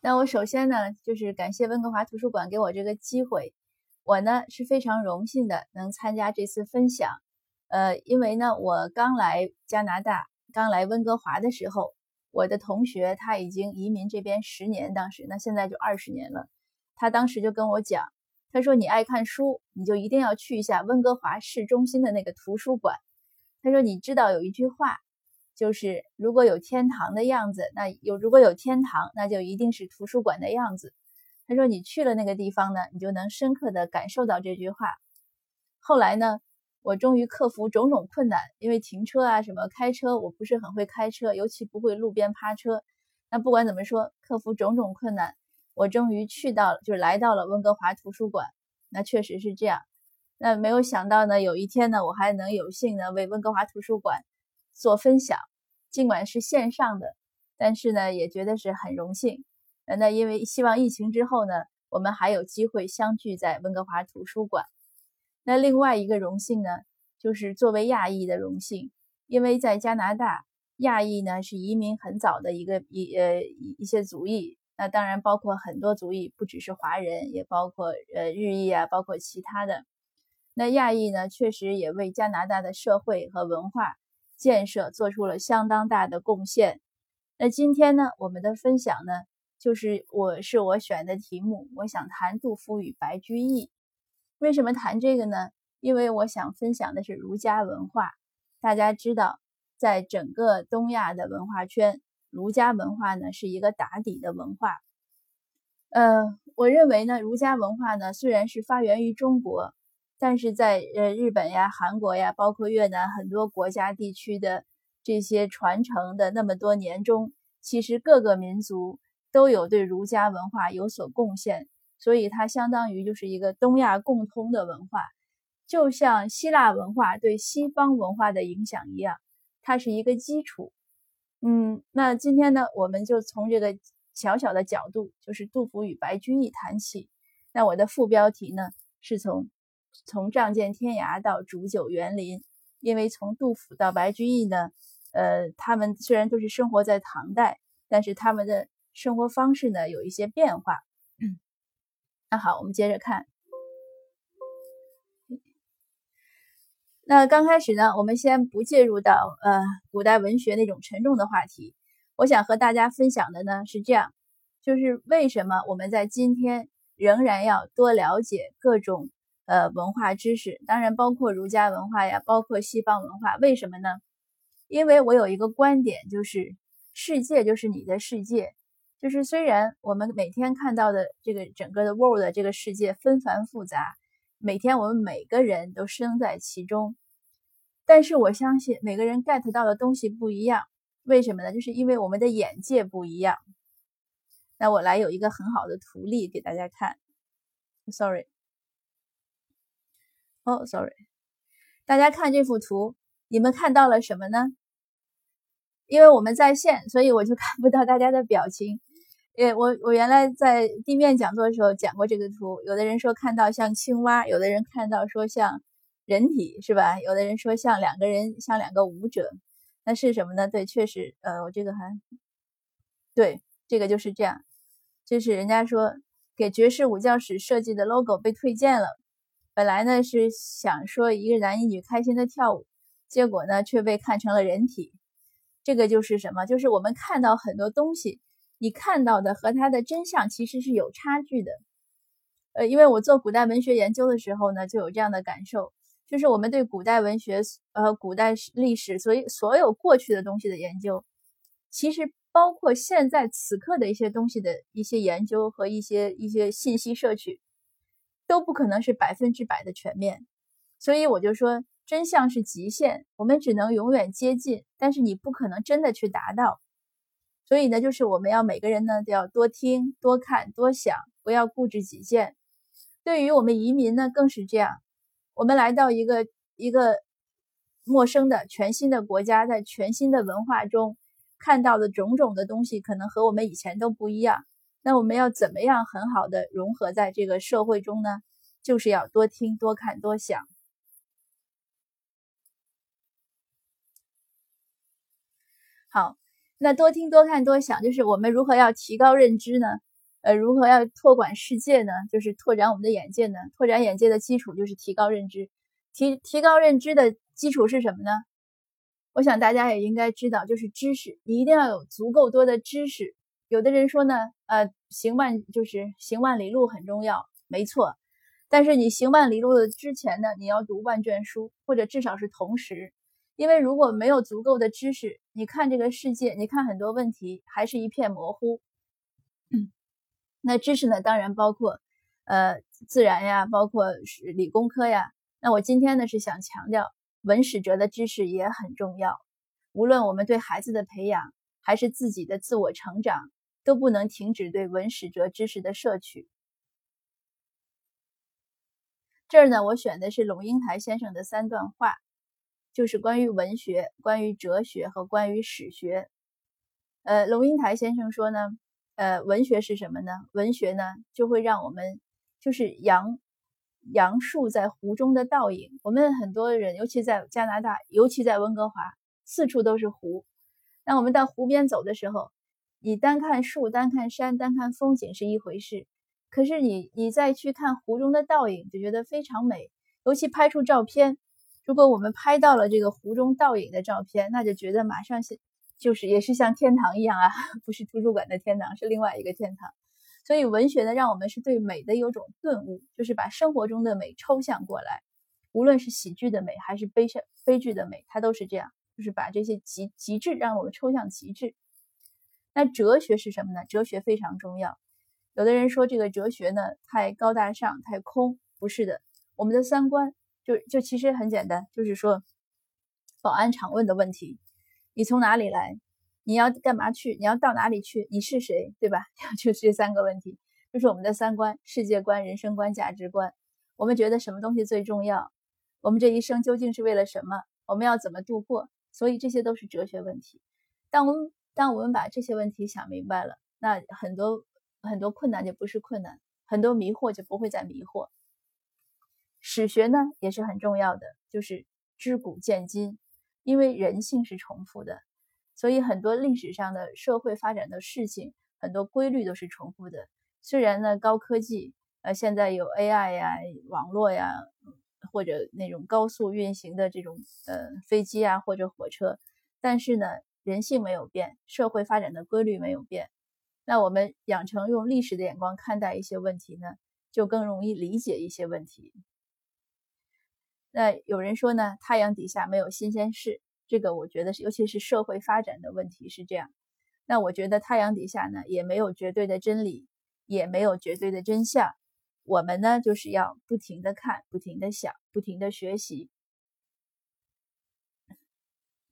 那我首先呢，就是感谢温哥华图书馆给我这个机会。我呢是非常荣幸的能参加这次分享。呃，因为呢，我刚来加拿大，刚来温哥华的时候，我的同学他已经移民这边十年，当时那现在就二十年了。他当时就跟我讲，他说你爱看书，你就一定要去一下温哥华市中心的那个图书馆。他说你知道有一句话。就是如果有天堂的样子，那有如果有天堂，那就一定是图书馆的样子。他说你去了那个地方呢，你就能深刻的感受到这句话。后来呢，我终于克服种种困难，因为停车啊什么开车我不是很会开车，尤其不会路边趴车。那不管怎么说，克服种种困难，我终于去到了，就来到了温哥华图书馆。那确实是这样。那没有想到呢，有一天呢，我还能有幸呢为温哥华图书馆。做分享，尽管是线上的，但是呢，也觉得是很荣幸。呃，那因为希望疫情之后呢，我们还有机会相聚在温哥华图书馆。那另外一个荣幸呢，就是作为亚裔的荣幸，因为在加拿大，亚裔呢是移民很早的一个一呃一些族裔。那当然包括很多族裔，不只是华人，也包括呃日裔啊，包括其他的。那亚裔呢，确实也为加拿大的社会和文化。建设做出了相当大的贡献。那今天呢，我们的分享呢，就是我是我选的题目，我想谈杜甫与白居易。为什么谈这个呢？因为我想分享的是儒家文化。大家知道，在整个东亚的文化圈，儒家文化呢是一个打底的文化。呃，我认为呢，儒家文化呢虽然是发源于中国。但是在呃日本呀、韩国呀，包括越南很多国家地区的这些传承的那么多年中，其实各个民族都有对儒家文化有所贡献，所以它相当于就是一个东亚共通的文化，就像希腊文化对西方文化的影响一样，它是一个基础。嗯，那今天呢，我们就从这个小小的角度，就是杜甫与白居易谈起。那我的副标题呢，是从。从仗剑天涯到煮酒园林，因为从杜甫到白居易呢，呃，他们虽然都是生活在唐代，但是他们的生活方式呢有一些变化。那好，我们接着看。那刚开始呢，我们先不介入到呃古代文学那种沉重的话题。我想和大家分享的呢是这样，就是为什么我们在今天仍然要多了解各种。呃，文化知识当然包括儒家文化呀，包括西方文化。为什么呢？因为我有一个观点，就是世界就是你的世界。就是虽然我们每天看到的这个整个的 world 这个世界纷繁复杂，每天我们每个人都生在其中，但是我相信每个人 get 到的东西不一样。为什么呢？就是因为我们的眼界不一样。那我来有一个很好的图例给大家看。Sorry。哦，sorry，大家看这幅图，你们看到了什么呢？因为我们在线，所以我就 看不到大家的表情。呃，我我原来在地面讲座的时候讲过这个图，有的人说看到像青蛙，有的人看到说像人体，是吧？有的人说像两个人，像两个舞者，那是什么呢？对，确实，呃，我这个还对，这个就是这样，就是人家说给爵士舞教室设计的 logo 被推荐了。本来呢是想说一个男一女开心的跳舞，结果呢却被看成了人体。这个就是什么？就是我们看到很多东西，你看到的和它的真相其实是有差距的。呃，因为我做古代文学研究的时候呢，就有这样的感受，就是我们对古代文学、呃古代历史，所以所有过去的东西的研究，其实包括现在此刻的一些东西的一些研究和一些一些信息摄取。都不可能是百分之百的全面，所以我就说真相是极限，我们只能永远接近，但是你不可能真的去达到。所以呢，就是我们要每个人呢都要多听、多看、多想，不要固执己见。对于我们移民呢，更是这样。我们来到一个一个陌生的、全新的国家，在全新的文化中看到的种种的东西，可能和我们以前都不一样。那我们要怎么样很好的融合在这个社会中呢？就是要多听、多看、多想。好，那多听、多看、多想，就是我们如何要提高认知呢？呃，如何要拓广世界呢？就是拓展我们的眼界呢？拓展眼界的基础就是提高认知。提提高认知的基础是什么呢？我想大家也应该知道，就是知识。你一定要有足够多的知识。有的人说呢，呃，行万就是行万里路很重要，没错。但是你行万里路的之前呢，你要读万卷书，或者至少是同时。因为如果没有足够的知识，你看这个世界，你看很多问题还是一片模糊。那知识呢，当然包括呃自然呀，包括是理工科呀。那我今天呢是想强调，文史哲的知识也很重要。无论我们对孩子的培养，还是自己的自我成长，都不能停止对文史哲知识的摄取。这儿呢，我选的是龙应台先生的三段话。就是关于文学、关于哲学和关于史学。呃，龙应台先生说呢，呃，文学是什么呢？文学呢，就会让我们就是杨杨树在湖中的倒影。我们很多人，尤其在加拿大，尤其在温哥华，四处都是湖。那我们到湖边走的时候，你单看树、单看山、单看风景是一回事，可是你你再去看湖中的倒影，就觉得非常美。尤其拍出照片。如果我们拍到了这个湖中倒影的照片，那就觉得马上是，就是也是像天堂一样啊，不是图书馆的天堂，是另外一个天堂。所以文学呢，让我们是对美的有种顿悟，就是把生活中的美抽象过来，无论是喜剧的美还是悲伤悲剧的美，它都是这样，就是把这些极极致让我们抽象极致。那哲学是什么呢？哲学非常重要。有的人说这个哲学呢太高大上、太空，不是的，我们的三观。就就其实很简单，就是说，保安常问的问题：你从哪里来？你要干嘛去？你要到哪里去？你是谁？对吧？就这三个问题，就是我们的三观、世界观、人生观、价值观。我们觉得什么东西最重要？我们这一生究竟是为了什么？我们要怎么度过？所以这些都是哲学问题。当我们当我们把这些问题想明白了，那很多很多困难就不是困难，很多迷惑就不会再迷惑。史学呢也是很重要的，就是知古见今，因为人性是重复的，所以很多历史上的社会发展的事情，很多规律都是重复的。虽然呢高科技，呃现在有 AI 呀、网络呀，或者那种高速运行的这种呃飞机啊或者火车，但是呢人性没有变，社会发展的规律没有变。那我们养成用历史的眼光看待一些问题呢，就更容易理解一些问题。那有人说呢，太阳底下没有新鲜事，这个我觉得是，尤其是社会发展的问题是这样。那我觉得太阳底下呢，也没有绝对的真理，也没有绝对的真相。我们呢，就是要不停的看，不停的想，不停的学习。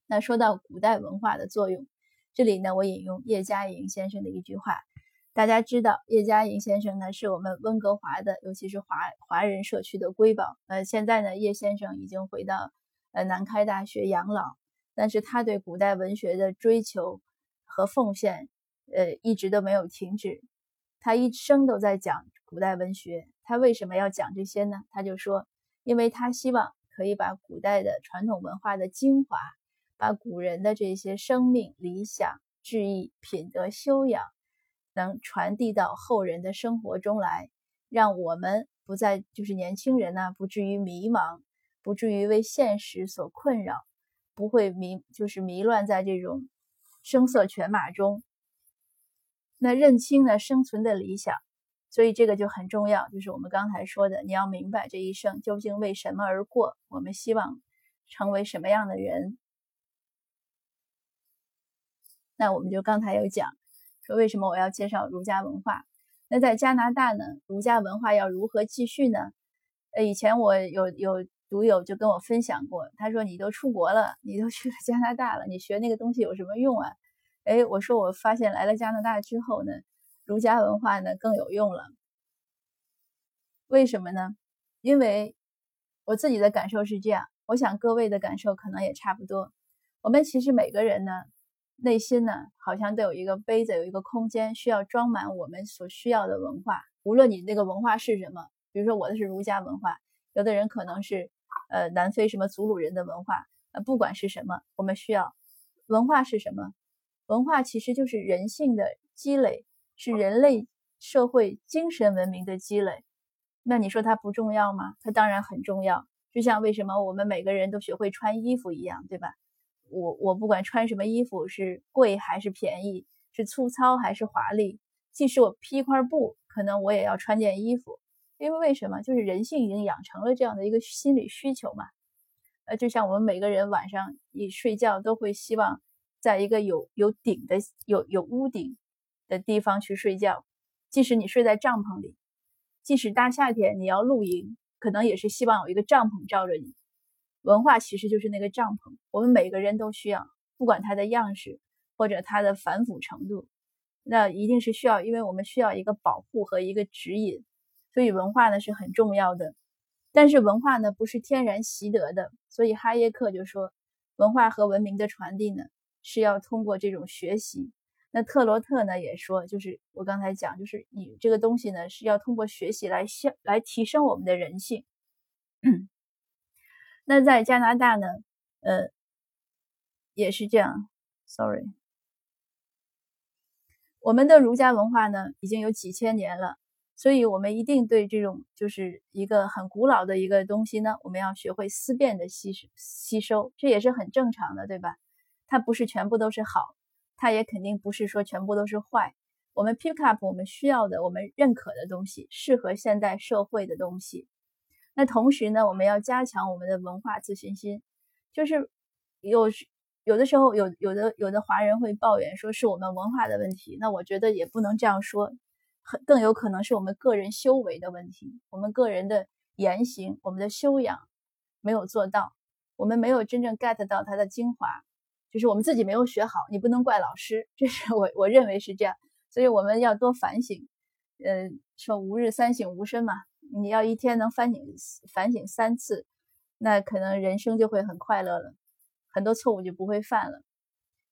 那说到古代文化的作用，这里呢，我引用叶嘉莹先生的一句话。大家知道叶嘉莹先生呢，是我们温哥华的，尤其是华华人社区的瑰宝。呃，现在呢，叶先生已经回到呃南开大学养老，但是他对古代文学的追求和奉献，呃，一直都没有停止。他一生都在讲古代文学。他为什么要讲这些呢？他就说，因为他希望可以把古代的传统文化的精华，把古人的这些生命、理想、志意、品德、修养。能传递到后人的生活中来，让我们不再就是年轻人呢，不至于迷茫，不至于为现实所困扰，不会迷就是迷乱在这种声色犬马中。那认清呢生存的理想，所以这个就很重要，就是我们刚才说的，你要明白这一生究竟为什么而过，我们希望成为什么样的人。那我们就刚才有讲。说为什么我要介绍儒家文化？那在加拿大呢？儒家文化要如何继续呢？呃，以前我有有读友就跟我分享过，他说你都出国了，你都去了加拿大了，你学那个东西有什么用啊？哎，我说我发现来了加拿大之后呢，儒家文化呢更有用了。为什么呢？因为我自己的感受是这样，我想各位的感受可能也差不多。我们其实每个人呢。内心呢，好像都有一个杯子，有一个空间，需要装满我们所需要的文化。无论你那个文化是什么，比如说我的是儒家文化，有的人可能是呃南非什么祖鲁人的文化，呃不管是什么，我们需要文化是什么？文化其实就是人性的积累，是人类社会精神文明的积累。那你说它不重要吗？它当然很重要。就像为什么我们每个人都学会穿衣服一样，对吧？我我不管穿什么衣服，是贵还是便宜，是粗糙还是华丽，即使我披一块布，可能我也要穿件衣服。因为为什么？就是人性已经养成了这样的一个心理需求嘛。呃，就像我们每个人晚上一睡觉都会希望在一个有有顶的、有有屋顶的地方去睡觉，即使你睡在帐篷里，即使大夏天你要露营，可能也是希望有一个帐篷罩着你。文化其实就是那个帐篷，我们每个人都需要，不管它的样式或者它的繁复程度，那一定是需要，因为我们需要一个保护和一个指引。所以文化呢是很重要的，但是文化呢不是天然习得的，所以哈耶克就说，文化和文明的传递呢是要通过这种学习。那特罗特呢也说，就是我刚才讲，就是你这个东西呢是要通过学习来向来提升我们的人性。那在加拿大呢，呃，也是这样。Sorry，我们的儒家文化呢已经有几千年了。所以，我们一定对这种就是一个很古老的一个东西呢，我们要学会思辨的吸吸收，这也是很正常的，对吧？它不是全部都是好，它也肯定不是说全部都是坏。我们 pick up 我们需要的、我们认可的东西，适合现代社会的东西。那同时呢，我们要加强我们的文化自信心。就是有有的时候，有有的有的华人会抱怨说是我们文化的问题，那我觉得也不能这样说。很更有可能是我们个人修为的问题，我们个人的言行、我们的修养没有做到，我们没有真正 get 到它的精华，就是我们自己没有学好，你不能怪老师，这是我我认为是这样，所以我们要多反省。呃，说吾日三省吾身嘛，你要一天能反省反省三次，那可能人生就会很快乐了，很多错误就不会犯了。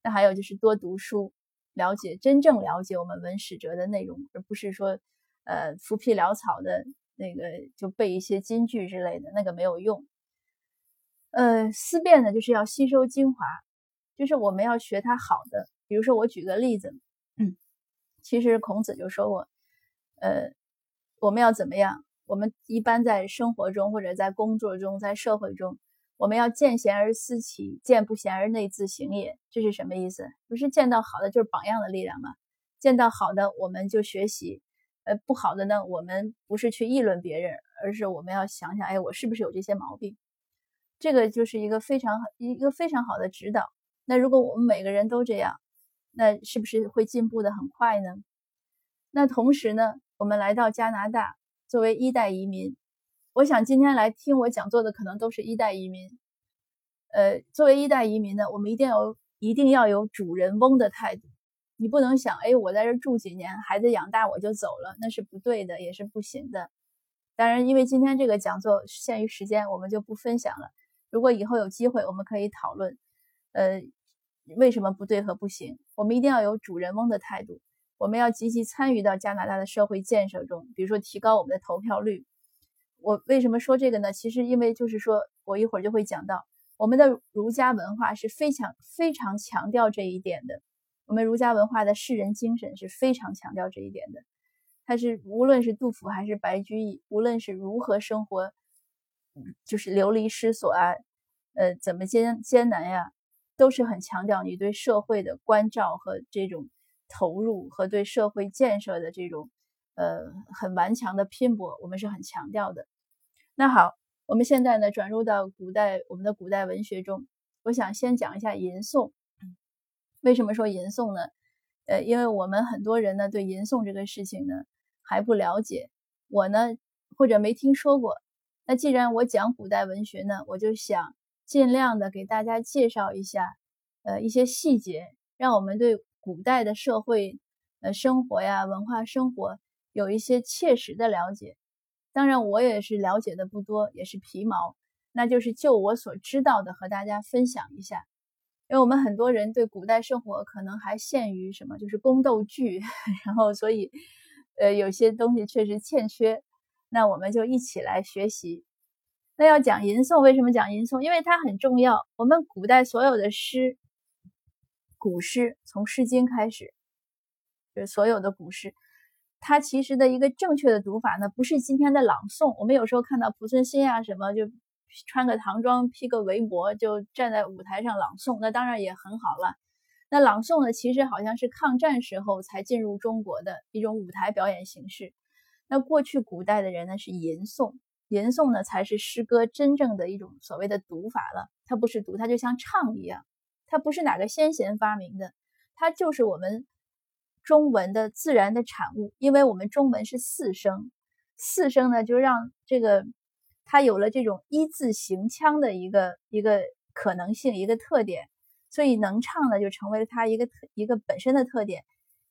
那还有就是多读书。了解真正了解我们文史哲的内容，而不是说，呃，浮皮潦草的那个就背一些金句之类的，那个没有用。呃，思辨呢，就是要吸收精华，就是我们要学它好的。比如说，我举个例子，嗯，其实孔子就说过，呃，我们要怎么样？我们一般在生活中或者在工作中，在社会中。我们要见贤而思齐，见不贤而内自省也。这是什么意思？不是见到好的就是榜样的力量吗？见到好的我们就学习，呃，不好的呢，我们不是去议论别人，而是我们要想想，哎，我是不是有这些毛病？这个就是一个非常一个非常好的指导。那如果我们每个人都这样，那是不是会进步的很快呢？那同时呢，我们来到加拿大，作为一代移民。我想今天来听我讲座的可能都是一代移民，呃，作为一代移民呢，我们一定要一定要有主人翁的态度。你不能想，哎，我在这住几年，孩子养大我就走了，那是不对的，也是不行的。当然，因为今天这个讲座限于时间，我们就不分享了。如果以后有机会，我们可以讨论，呃，为什么不对和不行？我们一定要有主人翁的态度，我们要积极参与到加拿大的社会建设中，比如说提高我们的投票率。我为什么说这个呢？其实因为就是说我一会儿就会讲到，我们的儒家文化是非常非常强调这一点的。我们儒家文化的士人精神是非常强调这一点的。它是无论是杜甫还是白居易，无论是如何生活，就是流离失所啊，呃，怎么艰艰难呀，都是很强调你对社会的关照和这种投入和对社会建设的这种呃很顽强的拼搏，我们是很强调的。那好，我们现在呢转入到古代我们的古代文学中，我想先讲一下吟诵。为什么说吟诵呢？呃，因为我们很多人呢对吟诵这个事情呢还不了解，我呢或者没听说过。那既然我讲古代文学呢，我就想尽量的给大家介绍一下，呃一些细节，让我们对古代的社会呃生活呀、文化生活有一些切实的了解。当然，我也是了解的不多，也是皮毛，那就是就我所知道的和大家分享一下。因为我们很多人对古代生活可能还限于什么，就是宫斗剧，然后所以，呃，有些东西确实欠缺。那我们就一起来学习。那要讲吟诵，为什么讲吟诵？因为它很重要。我们古代所有的诗，古诗从《诗经》开始，就是所有的古诗。它其实的一个正确的读法呢，不是今天的朗诵。我们有时候看到濮存昕啊什么，就穿个唐装，披个围脖，就站在舞台上朗诵，那当然也很好了。那朗诵呢，其实好像是抗战时候才进入中国的一种舞台表演形式。那过去古代的人呢是吟诵，吟诵呢才是诗歌真正的一种所谓的读法了。它不是读，它就像唱一样，它不是哪个先贤发明的，它就是我们。中文的自然的产物，因为我们中文是四声，四声呢就让这个它有了这种一字行腔的一个一个可能性，一个特点，所以能唱呢就成为了它一个一个本身的特点。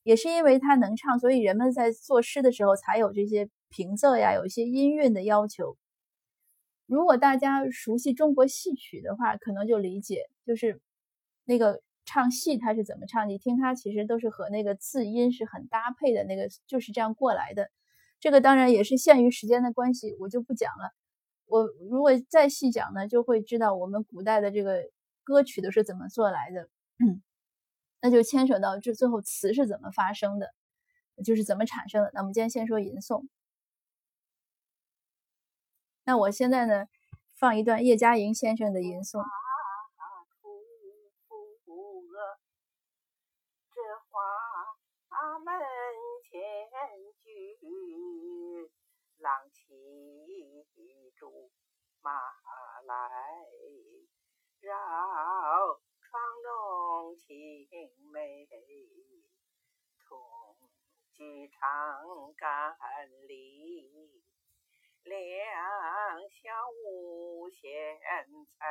也是因为它能唱，所以人们在作诗的时候才有这些平仄呀，有一些音韵的要求。如果大家熟悉中国戏曲的话，可能就理解，就是那个。唱戏他是怎么唱？你听他其实都是和那个字音是很搭配的，那个就是这样过来的。这个当然也是限于时间的关系，我就不讲了。我如果再细讲呢，就会知道我们古代的这个歌曲都是怎么做来的，那就牵扯到这最后词是怎么发生的，就是怎么产生的。那我们今天先说吟诵。那我现在呢，放一段叶嘉莹先生的吟诵。郎骑竹马来，绕窗中青梅，同居长干里，两小无嫌猜。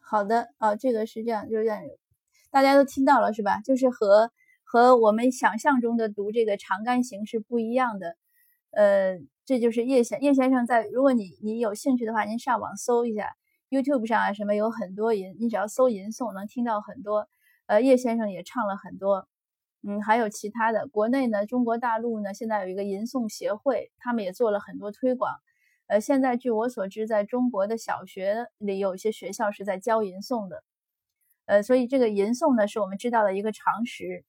好的，啊，这个是这样，就是这样。大家都听到了是吧？就是和和我们想象中的读这个长干行是不一样的。呃，这就是叶先叶先生在。如果你你有兴趣的话，您上网搜一下，YouTube 上啊什么有很多吟，你只要搜吟诵，能听到很多。呃，叶先生也唱了很多，嗯，还有其他的。国内呢，中国大陆呢，现在有一个吟诵协会，他们也做了很多推广。呃，现在据我所知，在中国的小学里有一些学校是在教吟诵的。呃，所以这个吟诵呢，是我们知道的一个常识。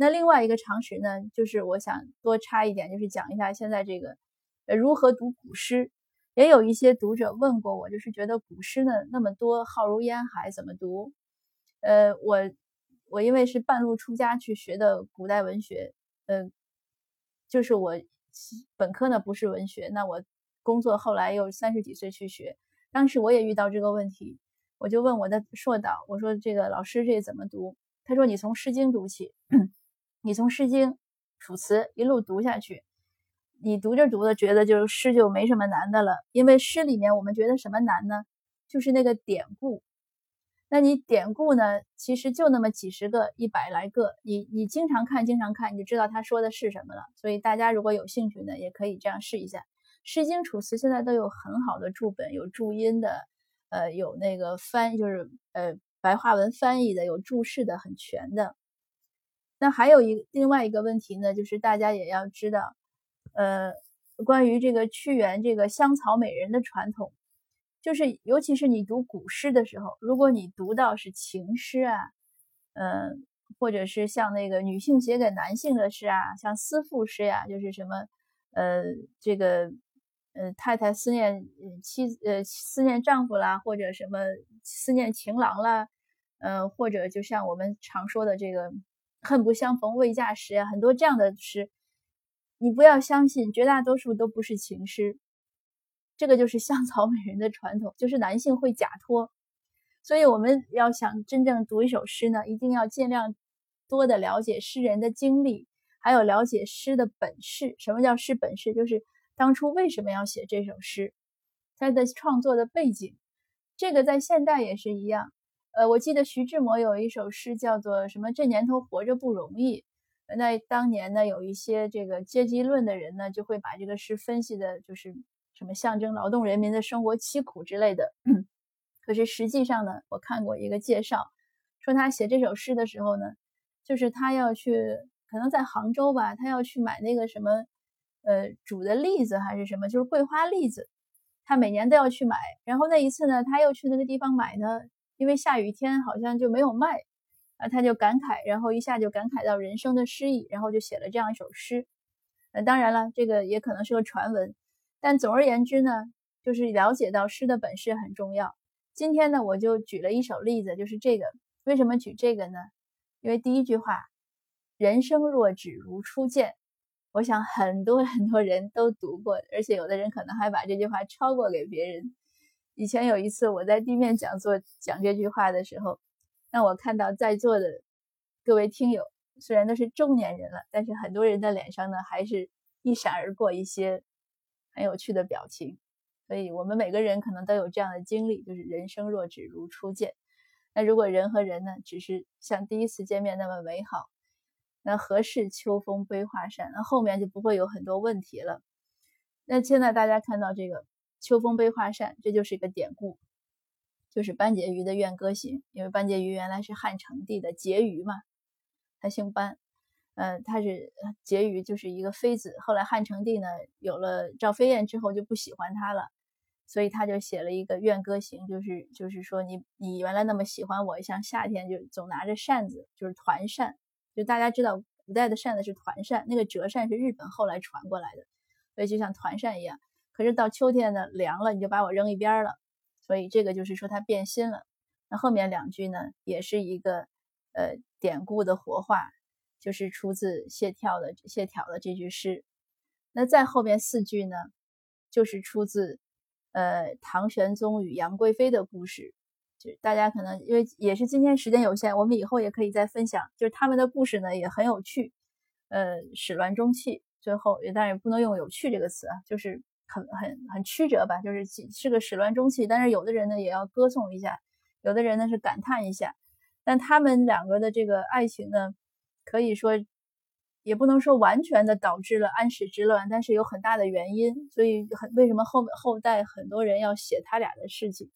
那另外一个常识呢，就是我想多插一点，就是讲一下现在这个呃如何读古诗。也有一些读者问过我，就是觉得古诗呢那么多，浩如烟海，怎么读？呃，我我因为是半路出家去学的古代文学，呃，就是我本科呢不是文学，那我工作后来又三十几岁去学，当时我也遇到这个问题。我就问我的硕导，我说这个老师这怎么读？他说你从《诗经》读起，你从《诗经》《楚辞》一路读下去，你读着读着觉得就是诗就没什么难的了，因为诗里面我们觉得什么难呢？就是那个典故。那你典故呢，其实就那么几十个、一百来个，你你经常看、经常看，你就知道他说的是什么了。所以大家如果有兴趣呢，也可以这样试一下，《诗经》《楚辞》现在都有很好的注本，有注音的。呃，有那个翻，就是呃白话文翻译的，有注释的，很全的。那还有一另外一个问题呢，就是大家也要知道，呃，关于这个屈原这个香草美人的传统，就是尤其是你读古诗的时候，如果你读到是情诗啊，嗯，或者是像那个女性写给男性的诗啊，像思妇诗呀，就是什么，呃，这个。呃，太太思念妻，呃，思念丈夫啦，或者什么思念情郎啦，呃，或者就像我们常说的这个“恨不相逢未嫁时”啊，很多这样的诗，你不要相信，绝大多数都不是情诗，这个就是香草美人的传统，就是男性会假托。所以我们要想真正读一首诗呢，一定要尽量多的了解诗人的经历，还有了解诗的本事。什么叫诗本事？就是。当初为什么要写这首诗？他的创作的背景，这个在现代也是一样。呃，我记得徐志摩有一首诗叫做什么？这年头活着不容易。那当年呢，有一些这个阶级论的人呢，就会把这个诗分析的，就是什么象征劳动人民的生活凄苦之类的。可是实际上呢，我看过一个介绍，说他写这首诗的时候呢，就是他要去，可能在杭州吧，他要去买那个什么。呃，煮的栗子还是什么，就是桂花栗子，他每年都要去买。然后那一次呢，他又去那个地方买呢，因为下雨天好像就没有卖。啊，他就感慨，然后一下就感慨到人生的诗意，然后就写了这样一首诗。呃，当然了，这个也可能是个传闻，但总而言之呢，就是了解到诗的本事很重要。今天呢，我就举了一首例子，就是这个。为什么举这个呢？因为第一句话“人生若只如初见”，我想很多很多人都读过，而且有的人可能还把这句话抄过给别人。以前有一次我在地面讲座讲这句话的时候，让我看到在座的各位听友。虽然都是中年人了，但是很多人的脸上呢，还是一闪而过一些很有趣的表情。所以，我们每个人可能都有这样的经历，就是人生若只如初见。那如果人和人呢，只是像第一次见面那么美好，那何事秋风悲画扇？那后面就不会有很多问题了。那现在大家看到这个“秋风悲画扇”，这就是一个典故，就是班婕妤的《怨歌行》。因为班婕妤原来是汉成帝的婕妤嘛。他姓班，呃，他是婕妤，就是一个妃子。后来汉成帝呢有了赵飞燕之后就不喜欢她了，所以他就写了一个《怨歌行》，就是就是说你你原来那么喜欢我，像夏天就总拿着扇子，就是团扇。就大家知道古代的扇子是团扇，那个折扇是日本后来传过来的，所以就像团扇一样。可是到秋天呢凉了，你就把我扔一边了，所以这个就是说他变心了。那后面两句呢也是一个。呃，典故的活化就是出自谢眺的谢眺的这句诗。那再后面四句呢，就是出自呃唐玄宗与杨贵妃的故事。就大家可能因为也是今天时间有限，我们以后也可以再分享。就是他们的故事呢也很有趣。呃，始乱终弃，最后也当然不能用有趣这个词啊，就是很很很曲折吧。就是是个始乱终弃，但是有的人呢也要歌颂一下，有的人呢是感叹一下。但他们两个的这个爱情呢，可以说也不能说完全的导致了安史之乱，但是有很大的原因。所以很为什么后后代很多人要写他俩的事情？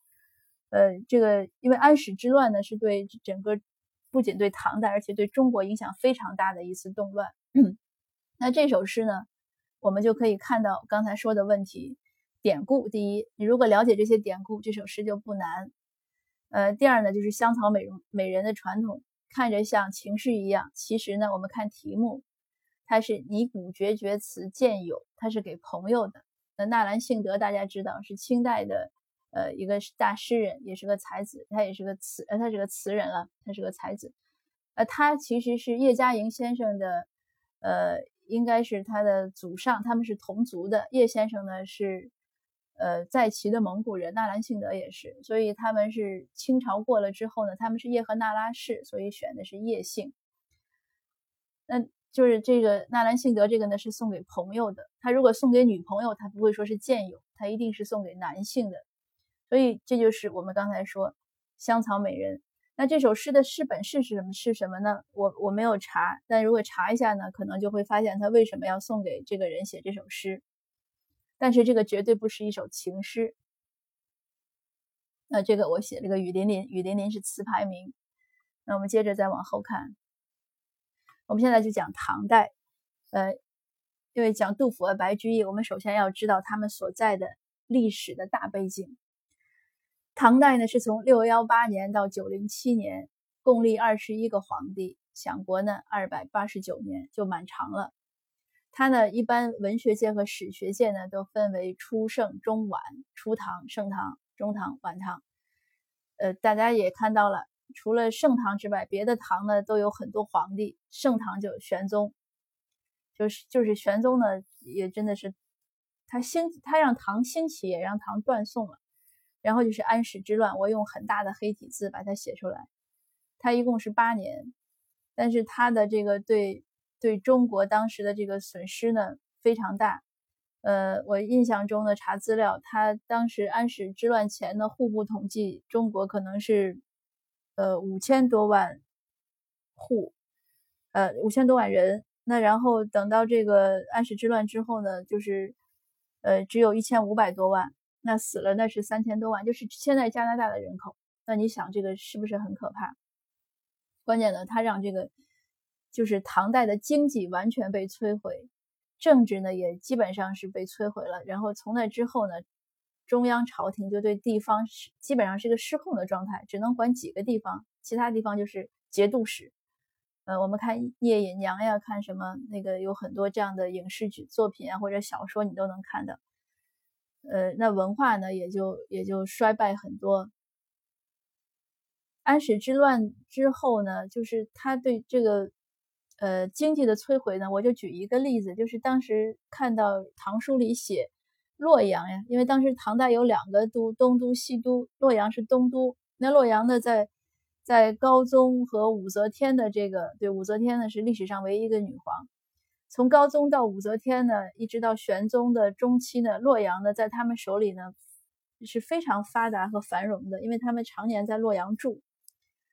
呃，这个因为安史之乱呢，是对整个不仅对唐代，而且对中国影响非常大的一次动乱。那这首诗呢，我们就可以看到刚才说的问题典故。第一，你如果了解这些典故，这首诗就不难。呃，第二呢，就是香草美容美人的传统，看着像情诗一样，其实呢，我们看题目，它是拟古绝绝词见友，它是给朋友的。那纳兰性德大家知道是清代的，呃，一个大诗人，也是个才子，他也是个词，呃，他是个词人了，他是个才子。呃，他其实是叶嘉莹先生的，呃，应该是他的祖上，他们是同族的。叶先生呢是。呃，在旗的蒙古人，纳兰性德也是，所以他们是清朝过了之后呢，他们是叶赫那拉氏，所以选的是叶姓。那就是这个纳兰性德这个呢是送给朋友的，他如果送给女朋友，他不会说是见友，他一定是送给男性的。所以这就是我们刚才说香草美人。那这首诗的诗本是是什么？是什么呢？我我没有查，但如果查一下呢，可能就会发现他为什么要送给这个人写这首诗。但是这个绝对不是一首情诗。那这个我写这个雨霖霖，雨霖霖是词牌名。那我们接着再往后看，我们现在就讲唐代。呃，因为讲杜甫和白居易，我们首先要知道他们所在的历史的大背景。唐代呢是从六幺八年到九零七年，共历二十一个皇帝，享国呢二百八十九年，就蛮长了。它呢，一般文学界和史学界呢，都分为初盛、中晚、初唐、盛唐、中唐、晚唐。呃，大家也看到了，除了盛唐之外，别的唐呢都有很多皇帝。盛唐就玄宗，就是就是玄宗呢，也真的是他兴，他让唐兴起，也让唐断送了。然后就是安史之乱，我用很大的黑体字把它写出来。他一共是八年，但是他的这个对。对中国当时的这个损失呢非常大，呃，我印象中的查资料，他当时安史之乱前的户部统计，中国可能是呃五千多万户，呃五千多万人。那然后等到这个安史之乱之后呢，就是呃只有一千五百多万，那死了那是三千多万，就是现在加拿大的人口。那你想这个是不是很可怕？关键呢，他让这个。就是唐代的经济完全被摧毁，政治呢也基本上是被摧毁了。然后从那之后呢，中央朝廷就对地方是基本上是一个失控的状态，只能管几个地方，其他地方就是节度使。呃，我们看聂隐娘呀，看什么那个有很多这样的影视剧作品啊，或者小说，你都能看到。呃，那文化呢，也就也就衰败很多。安史之乱之后呢，就是他对这个呃经济的摧毁呢，我就举一个例子，就是当时看到唐书里写洛阳呀，因为当时唐代有两个都，东都、西都，洛阳是东都。那洛阳呢，在在高宗和武则天的这个，对武则天呢是历史上唯一一个女皇。从高宗到武则天呢，一直到玄宗的中期呢，洛阳呢在他们手里呢是非常发达和繁荣的，因为他们常年在洛阳住。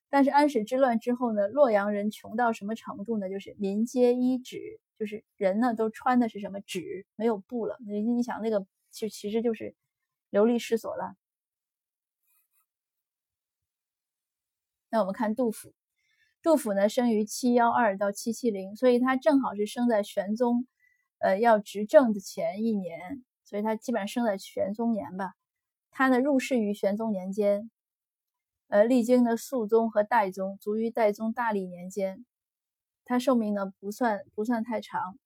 但是安史之乱之后呢，洛阳人穷到什么程度呢？就是民皆衣纸，就是人呢都穿的是什么纸，没有布了。你你想那个，其其实就是流离失所了。那我们看杜甫，杜甫呢生于七幺二到七七零，所以他正好是生在玄宗，呃要执政的前一年，所以他基本上生在玄宗年吧。他呢入仕于玄宗年间。呃，历经的肃宗和代宗，卒于代宗大历年间。他寿命呢不算不算太长。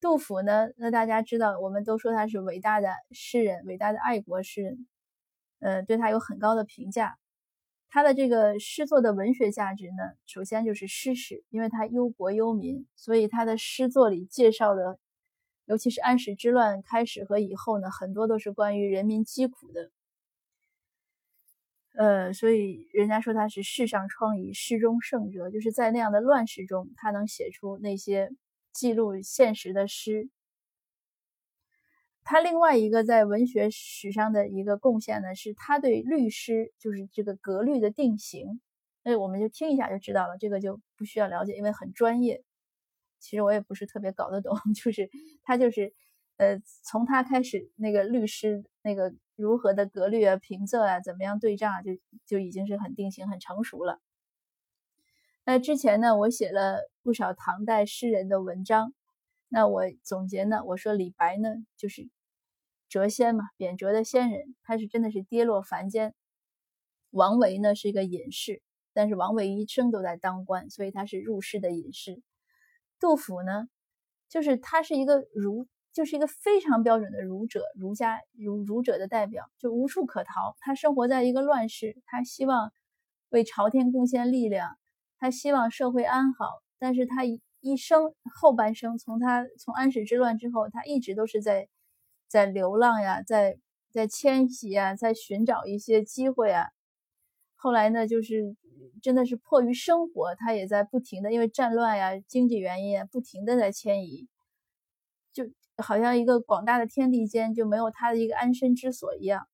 杜甫呢，那大家知道，我们都说他是伟大的诗人，伟大的爱国诗人。呃，对他有很高的评价。他的这个诗作的文学价值呢，首先就是诗史，因为他忧国忧民，所以他的诗作里介绍的，尤其是安史之乱开始和以后呢，很多都是关于人民疾苦的。呃，所以人家说他是世上疮痍，诗中圣哲，就是在那样的乱世中，他能写出那些记录现实的诗。他另外一个在文学史上的一个贡献呢，是他对律诗，就是这个格律的定型。那，我们就听一下就知道了，这个就不需要了解，因为很专业。其实我也不是特别搞得懂，就是他就是，呃，从他开始那个律诗那个。如何的格律啊、平仄啊，怎么样对仗，就就已经是很定型、很成熟了。那之前呢，我写了不少唐代诗人的文章。那我总结呢，我说李白呢，就是谪仙嘛，贬谪的仙人，他是真的是跌落凡间。王维呢是一个隐士，但是王维一生都在当官，所以他是入世的隐士。杜甫呢，就是他是一个儒。就是一个非常标准的儒者，儒家儒儒者的代表，就无处可逃。他生活在一个乱世，他希望为朝天贡献力量，他希望社会安好。但是他一生后半生，从他从安史之乱之后，他一直都是在在流浪呀，在在迁徙呀，在寻找一些机会啊。后来呢，就是真的是迫于生活，他也在不停的因为战乱呀、经济原因啊，不停的在迁移，就。好像一个广大的天地间就没有他的一个安身之所一样。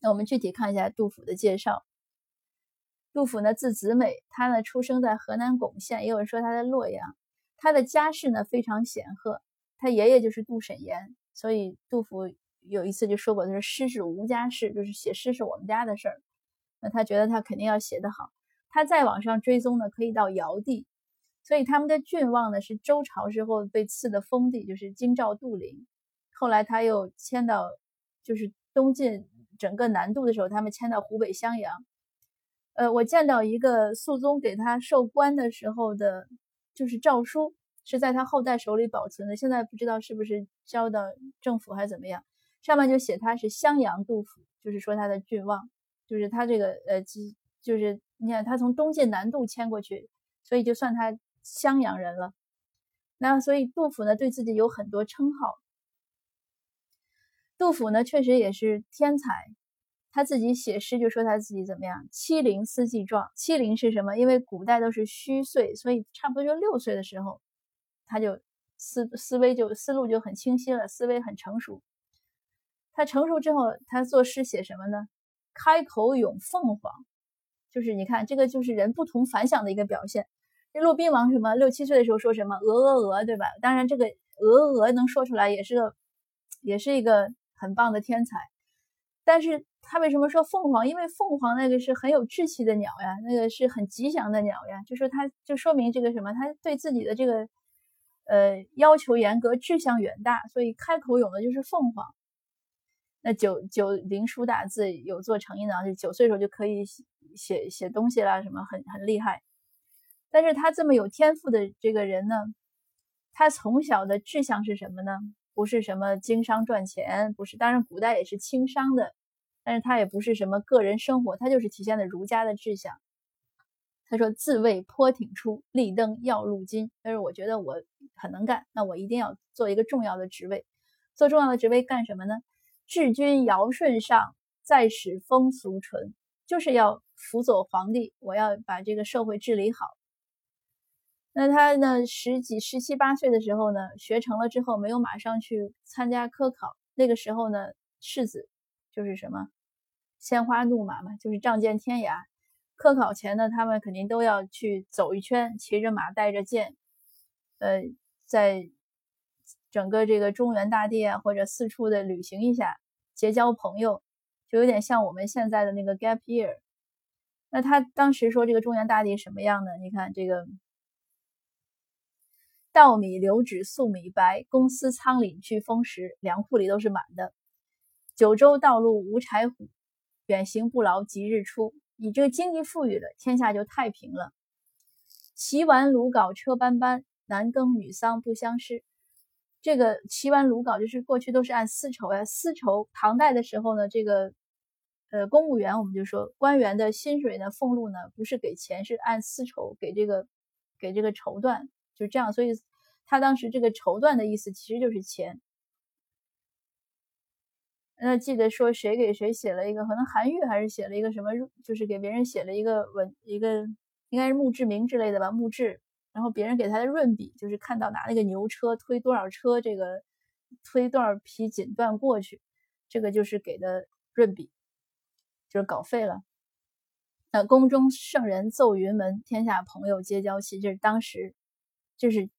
那我们具体看一下杜甫的介绍。杜甫呢，字子美，他呢出生在河南巩县，也有人说他在洛阳。他的家世呢非常显赫，他爷爷就是杜审言，所以杜甫有一次就说过，他说诗是吾家事，就是写诗是我们家的事儿。那他觉得他肯定要写得好。他再往上追踪呢，可以到尧帝。所以他们的郡望呢是周朝时候被赐的封地，就是京兆杜陵。后来他又迁到，就是东晋整个南渡的时候，他们迁到湖北襄阳。呃，我见到一个肃宗给他授官的时候的，就是诏书，是在他后代手里保存的。现在不知道是不是交到政府还是怎么样。上面就写他是襄阳杜甫，就是说他的郡望，就是他这个呃，就是你看他从东晋南渡迁过去，所以就算他。襄阳人了，那所以杜甫呢对自己有很多称号。杜甫呢确实也是天才，他自己写诗就说他自己怎么样？七龄思既壮，七龄是什么？因为古代都是虚岁，所以差不多就六岁的时候，他就思思维就思路就很清晰了，思维很成熟。他成熟之后，他作诗写什么呢？开口咏凤凰，就是你看这个就是人不同凡响的一个表现。骆宾王什么六七岁的时候说什么鹅鹅鹅，对吧？当然，这个鹅鹅能说出来也是个，也是一个很棒的天才。但是他为什么说凤凰？因为凤凰那个是很有志气的鸟呀，那个是很吉祥的鸟呀。就说他就说明这个什么，他对自己的这个呃要求严格，志向远大，所以开口咏的就是凤凰。那九九灵书大字，有做成印的，就九岁时候就可以写写东西啦，什么很很厉害。但是他这么有天赋的这个人呢，他从小的志向是什么呢？不是什么经商赚钱，不是，当然古代也是轻商的，但是他也不是什么个人生活，他就是体现了儒家的志向。他说：“自谓颇挺出，立登要入金。”但是我觉得我很能干，那我一定要做一个重要的职位。做重要的职位干什么呢？治君尧舜上，再使风俗淳，就是要辅佐皇帝，我要把这个社会治理好。那他呢，十几、十七八岁的时候呢，学成了之后，没有马上去参加科考。那个时候呢，世子就是什么，鲜花怒马嘛，就是仗剑天涯。科考前呢，他们肯定都要去走一圈，骑着马，带着剑，呃，在整个这个中原大地啊，或者四处的旅行一下，结交朋友，就有点像我们现在的那个 gap year。那他当时说这个中原大地什么样呢？你看这个稻米流脂粟米白，公司仓廪去丰实，粮库里都是满的。九州道路无柴虎，远行不劳即日出。你这个经济富裕了，天下就太平了。齐完鲁缟车班班，男耕女桑不相识。这个齐完鲁缟就是过去都是按丝绸呀，丝绸。唐代的时候呢，这个呃公务员我们就说官员的薪水呢，俸禄呢不是给钱，是按丝绸给这个给这个绸缎，就这样。所以他当时这个绸缎的意思其实就是钱。那记得说谁给谁写了一个，可能韩愈还是写了一个什么，就是给别人写了一个文，一个应该是墓志铭之类的吧，墓志。然后别人给他的润笔，就是看到拿那个牛车推多少车，这个推多少匹锦缎过去，这个就是给的润笔，就是稿费了。那宫中圣人奏云门，天下朋友皆交期，这是当时，就是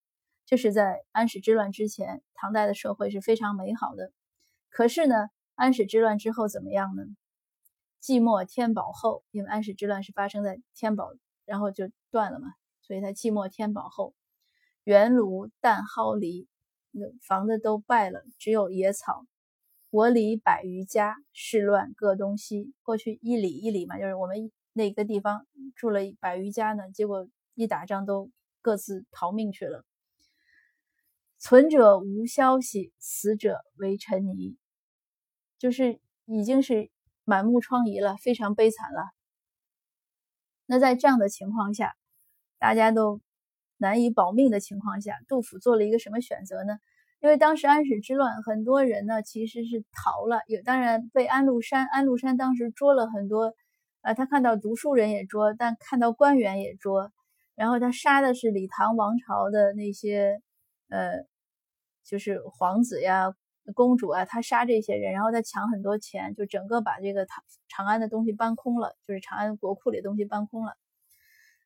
就是在安史之乱之前，唐代的社会是非常美好的。可是呢？安史之乱之后怎么样呢？寂寞天宝后，因为安史之乱是发生在天宝，然后就断了嘛，所以他寂寞天宝后，原庐但蒿篱，那房子都败了，只有野草。我里百余家，事乱各东西。过去一里一里嘛，就是我们那个地方住了百余家呢，结果一打仗都各自逃命去了。存者无消息，死者为尘泥。就是已经是满目疮痍了，非常悲惨了。那在这样的情况下，大家都难以保命的情况下，杜甫做了一个什么选择呢？因为当时安史之乱，很多人呢其实是逃了，有当然被安禄山，安禄山当时捉了很多，呃，他看到读书人也捉，但看到官员也捉，然后他杀的是李唐王朝的那些，呃，就是皇子呀。公主啊，他杀这些人，然后他抢很多钱，就整个把这个长长安的东西搬空了，就是长安国库里的东西搬空了。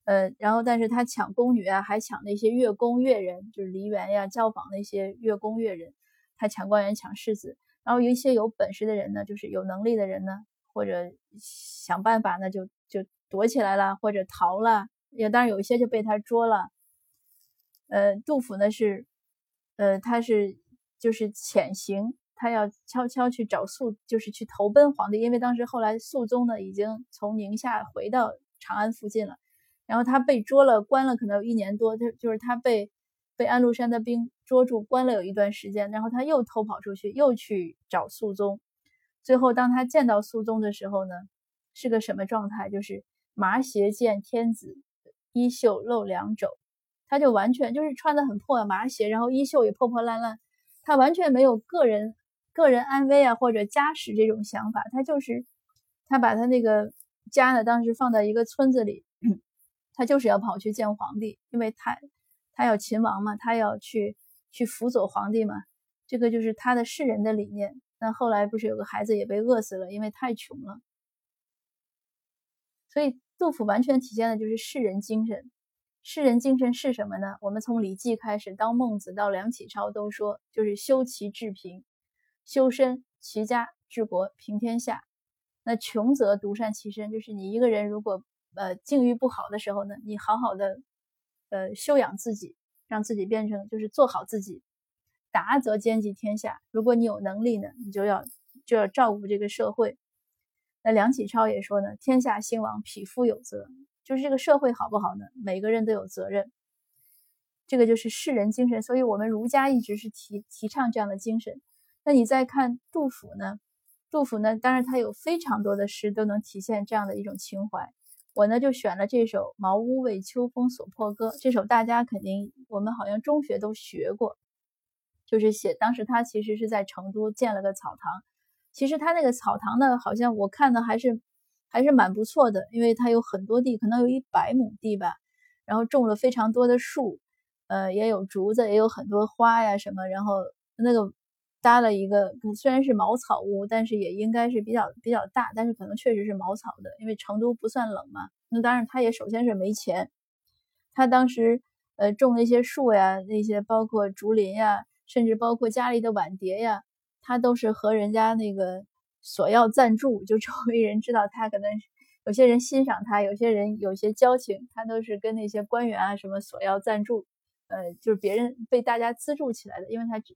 呃，然后但是他抢宫女啊，还抢那些乐工乐人，就是梨园呀、教坊那些乐工乐人，他抢官员、抢世子。然后有一些有本事的人呢，就是有能力的人呢，或者想办法呢，就就躲起来了，或者逃了。也当然有一些就被他捉了。呃，杜甫呢是，呃，他是。就是潜行，他要悄悄去找肃，就是去投奔皇帝，因为当时后来肃宗呢已经从宁夏回到长安附近了，然后他被捉了，关了可能有一年多，他就是他被被安禄山的兵捉住，关了有一段时间，然后他又偷跑出去，又去找肃宗，最后当他见到肃宗的时候呢，是个什么状态？就是麻鞋见天子，衣袖露两肘，他就完全就是穿的很破麻鞋，然后衣袖也破破烂烂。他完全没有个人个人安危啊，或者家史这种想法。他就是他把他那个家呢，当时放在一个村子里，他就是要跑去见皇帝，因为他他要秦王嘛，他要去去辅佐皇帝嘛。这个就是他的世人的理念。那后来不是有个孩子也被饿死了，因为太穷了。所以杜甫完全体现的就是世人精神。诗人精神是什么呢？我们从《礼记》开始，到孟子，到梁启超，都说就是修齐治平，修身齐家治国平天下。那穷则独善其身，就是你一个人如果呃境遇不好的时候呢，你好好的呃修养自己，让自己变成就是做好自己。达则兼济天下，如果你有能力呢，你就要就要照顾这个社会。那梁启超也说呢：“天下兴亡，匹夫有责。”就是这个社会好不好呢？每个人都有责任。这个就是世人精神，所以我们儒家一直是提提倡这样的精神。那你再看杜甫呢？杜甫呢，当然他有非常多的诗都能体现这样的一种情怀。我呢就选了这首《茅屋为秋风所破歌》，这首大家肯定我们好像中学都学过，就是写当时他其实是在成都建了个草堂。其实他那个草堂呢，好像我看的还是还是蛮不错的，因为他有很多地，可能有一百亩地吧，然后种了非常多的树，呃，也有竹子，也有很多花呀什么，然后那个。搭了一个，虽然是茅草屋，但是也应该是比较比较大，但是可能确实是茅草的，因为成都不算冷嘛。那当然，他也首先是没钱，他当时呃种那些树呀，那些包括竹林呀，甚至包括家里的碗碟呀，他都是和人家那个索要赞助，就周围人知道他可能有些人欣赏他，有些人有些交情，他都是跟那些官员啊什么索要赞助，呃，就是别人被大家资助起来的，因为他只。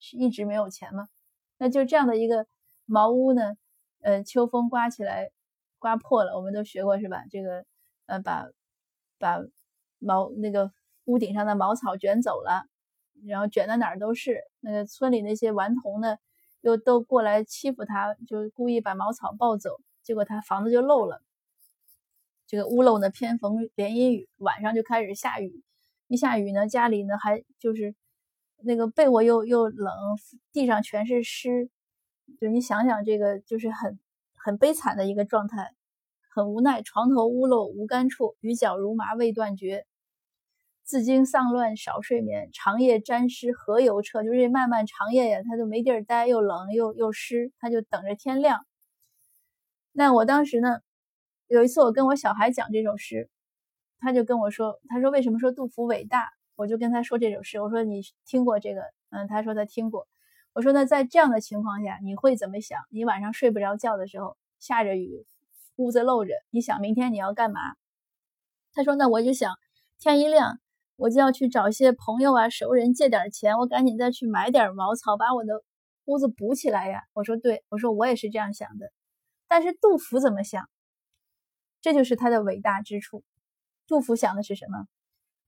是一直没有钱嘛？那就这样的一个茅屋呢，呃，秋风刮起来，刮破了，我们都学过是吧？这个，呃，把把茅那个屋顶上的茅草卷走了，然后卷到哪儿都是。那个村里那些顽童呢，又都过来欺负他，就故意把茅草抱走，结果他房子就漏了。这个屋漏呢，偏逢连阴雨，晚上就开始下雨，一下雨呢，家里呢还就是。那个被窝又又冷，地上全是湿，就你想想，这个就是很很悲惨的一个状态，很无奈。床头屋漏无干处，雨脚如麻未断绝。自经丧乱少睡眠，长夜沾湿何由彻？就是漫漫长夜呀，他就没地儿待，又冷又又湿，他就等着天亮。那我当时呢，有一次我跟我小孩讲这首诗，他就跟我说，他说为什么说杜甫伟大？我就跟他说这首诗，我说你听过这个？嗯，他说他听过。我说那在这样的情况下，你会怎么想？你晚上睡不着觉的时候，下着雨，屋子漏着，你想明天你要干嘛？他说那我就想，天一亮，我就要去找一些朋友啊、熟人借点钱，我赶紧再去买点茅草，把我的屋子补起来呀。我说对，我说我也是这样想的。但是杜甫怎么想？这就是他的伟大之处。杜甫想的是什么？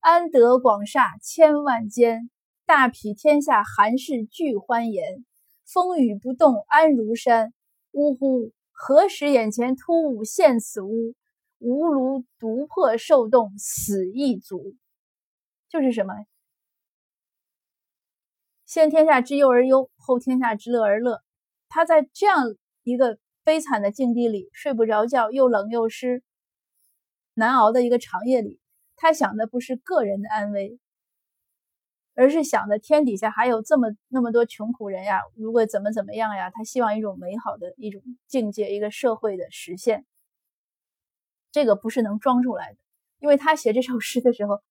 安得广厦千万间，大庇天下寒士俱欢颜。风雨不动安如山。呜呼！何时眼前突兀现此屋？吾庐独破受冻死亦足。就是什么？先天下之忧而忧，后天下之乐而乐。他在这样一个悲惨的境地里，睡不着觉，又冷又湿，难熬的一个长夜里。他想的不是个人的安危，而是想的天底下还有这么那么多穷苦人呀，如果怎么怎么样呀，他希望一种美好的一种境界，一个社会的实现。这个不是能装出来的，因为他写这首诗的时候，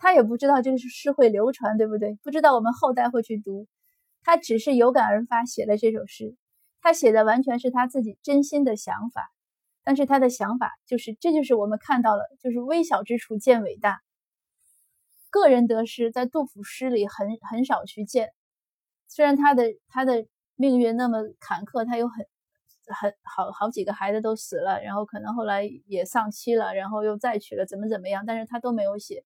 他也不知道这个诗会流传，对不对？不知道我们后代会去读，他只是有感而发写了这首诗，他写的完全是他自己真心的想法。但是他的想法就是，这就是我们看到了，就是微小之处见伟大。个人得失在杜甫诗里很很少去见。虽然他的他的命运那么坎坷，他有很很好好几个孩子都死了，然后可能后来也丧妻了，然后又再娶了，怎么怎么样，但是他都没有写。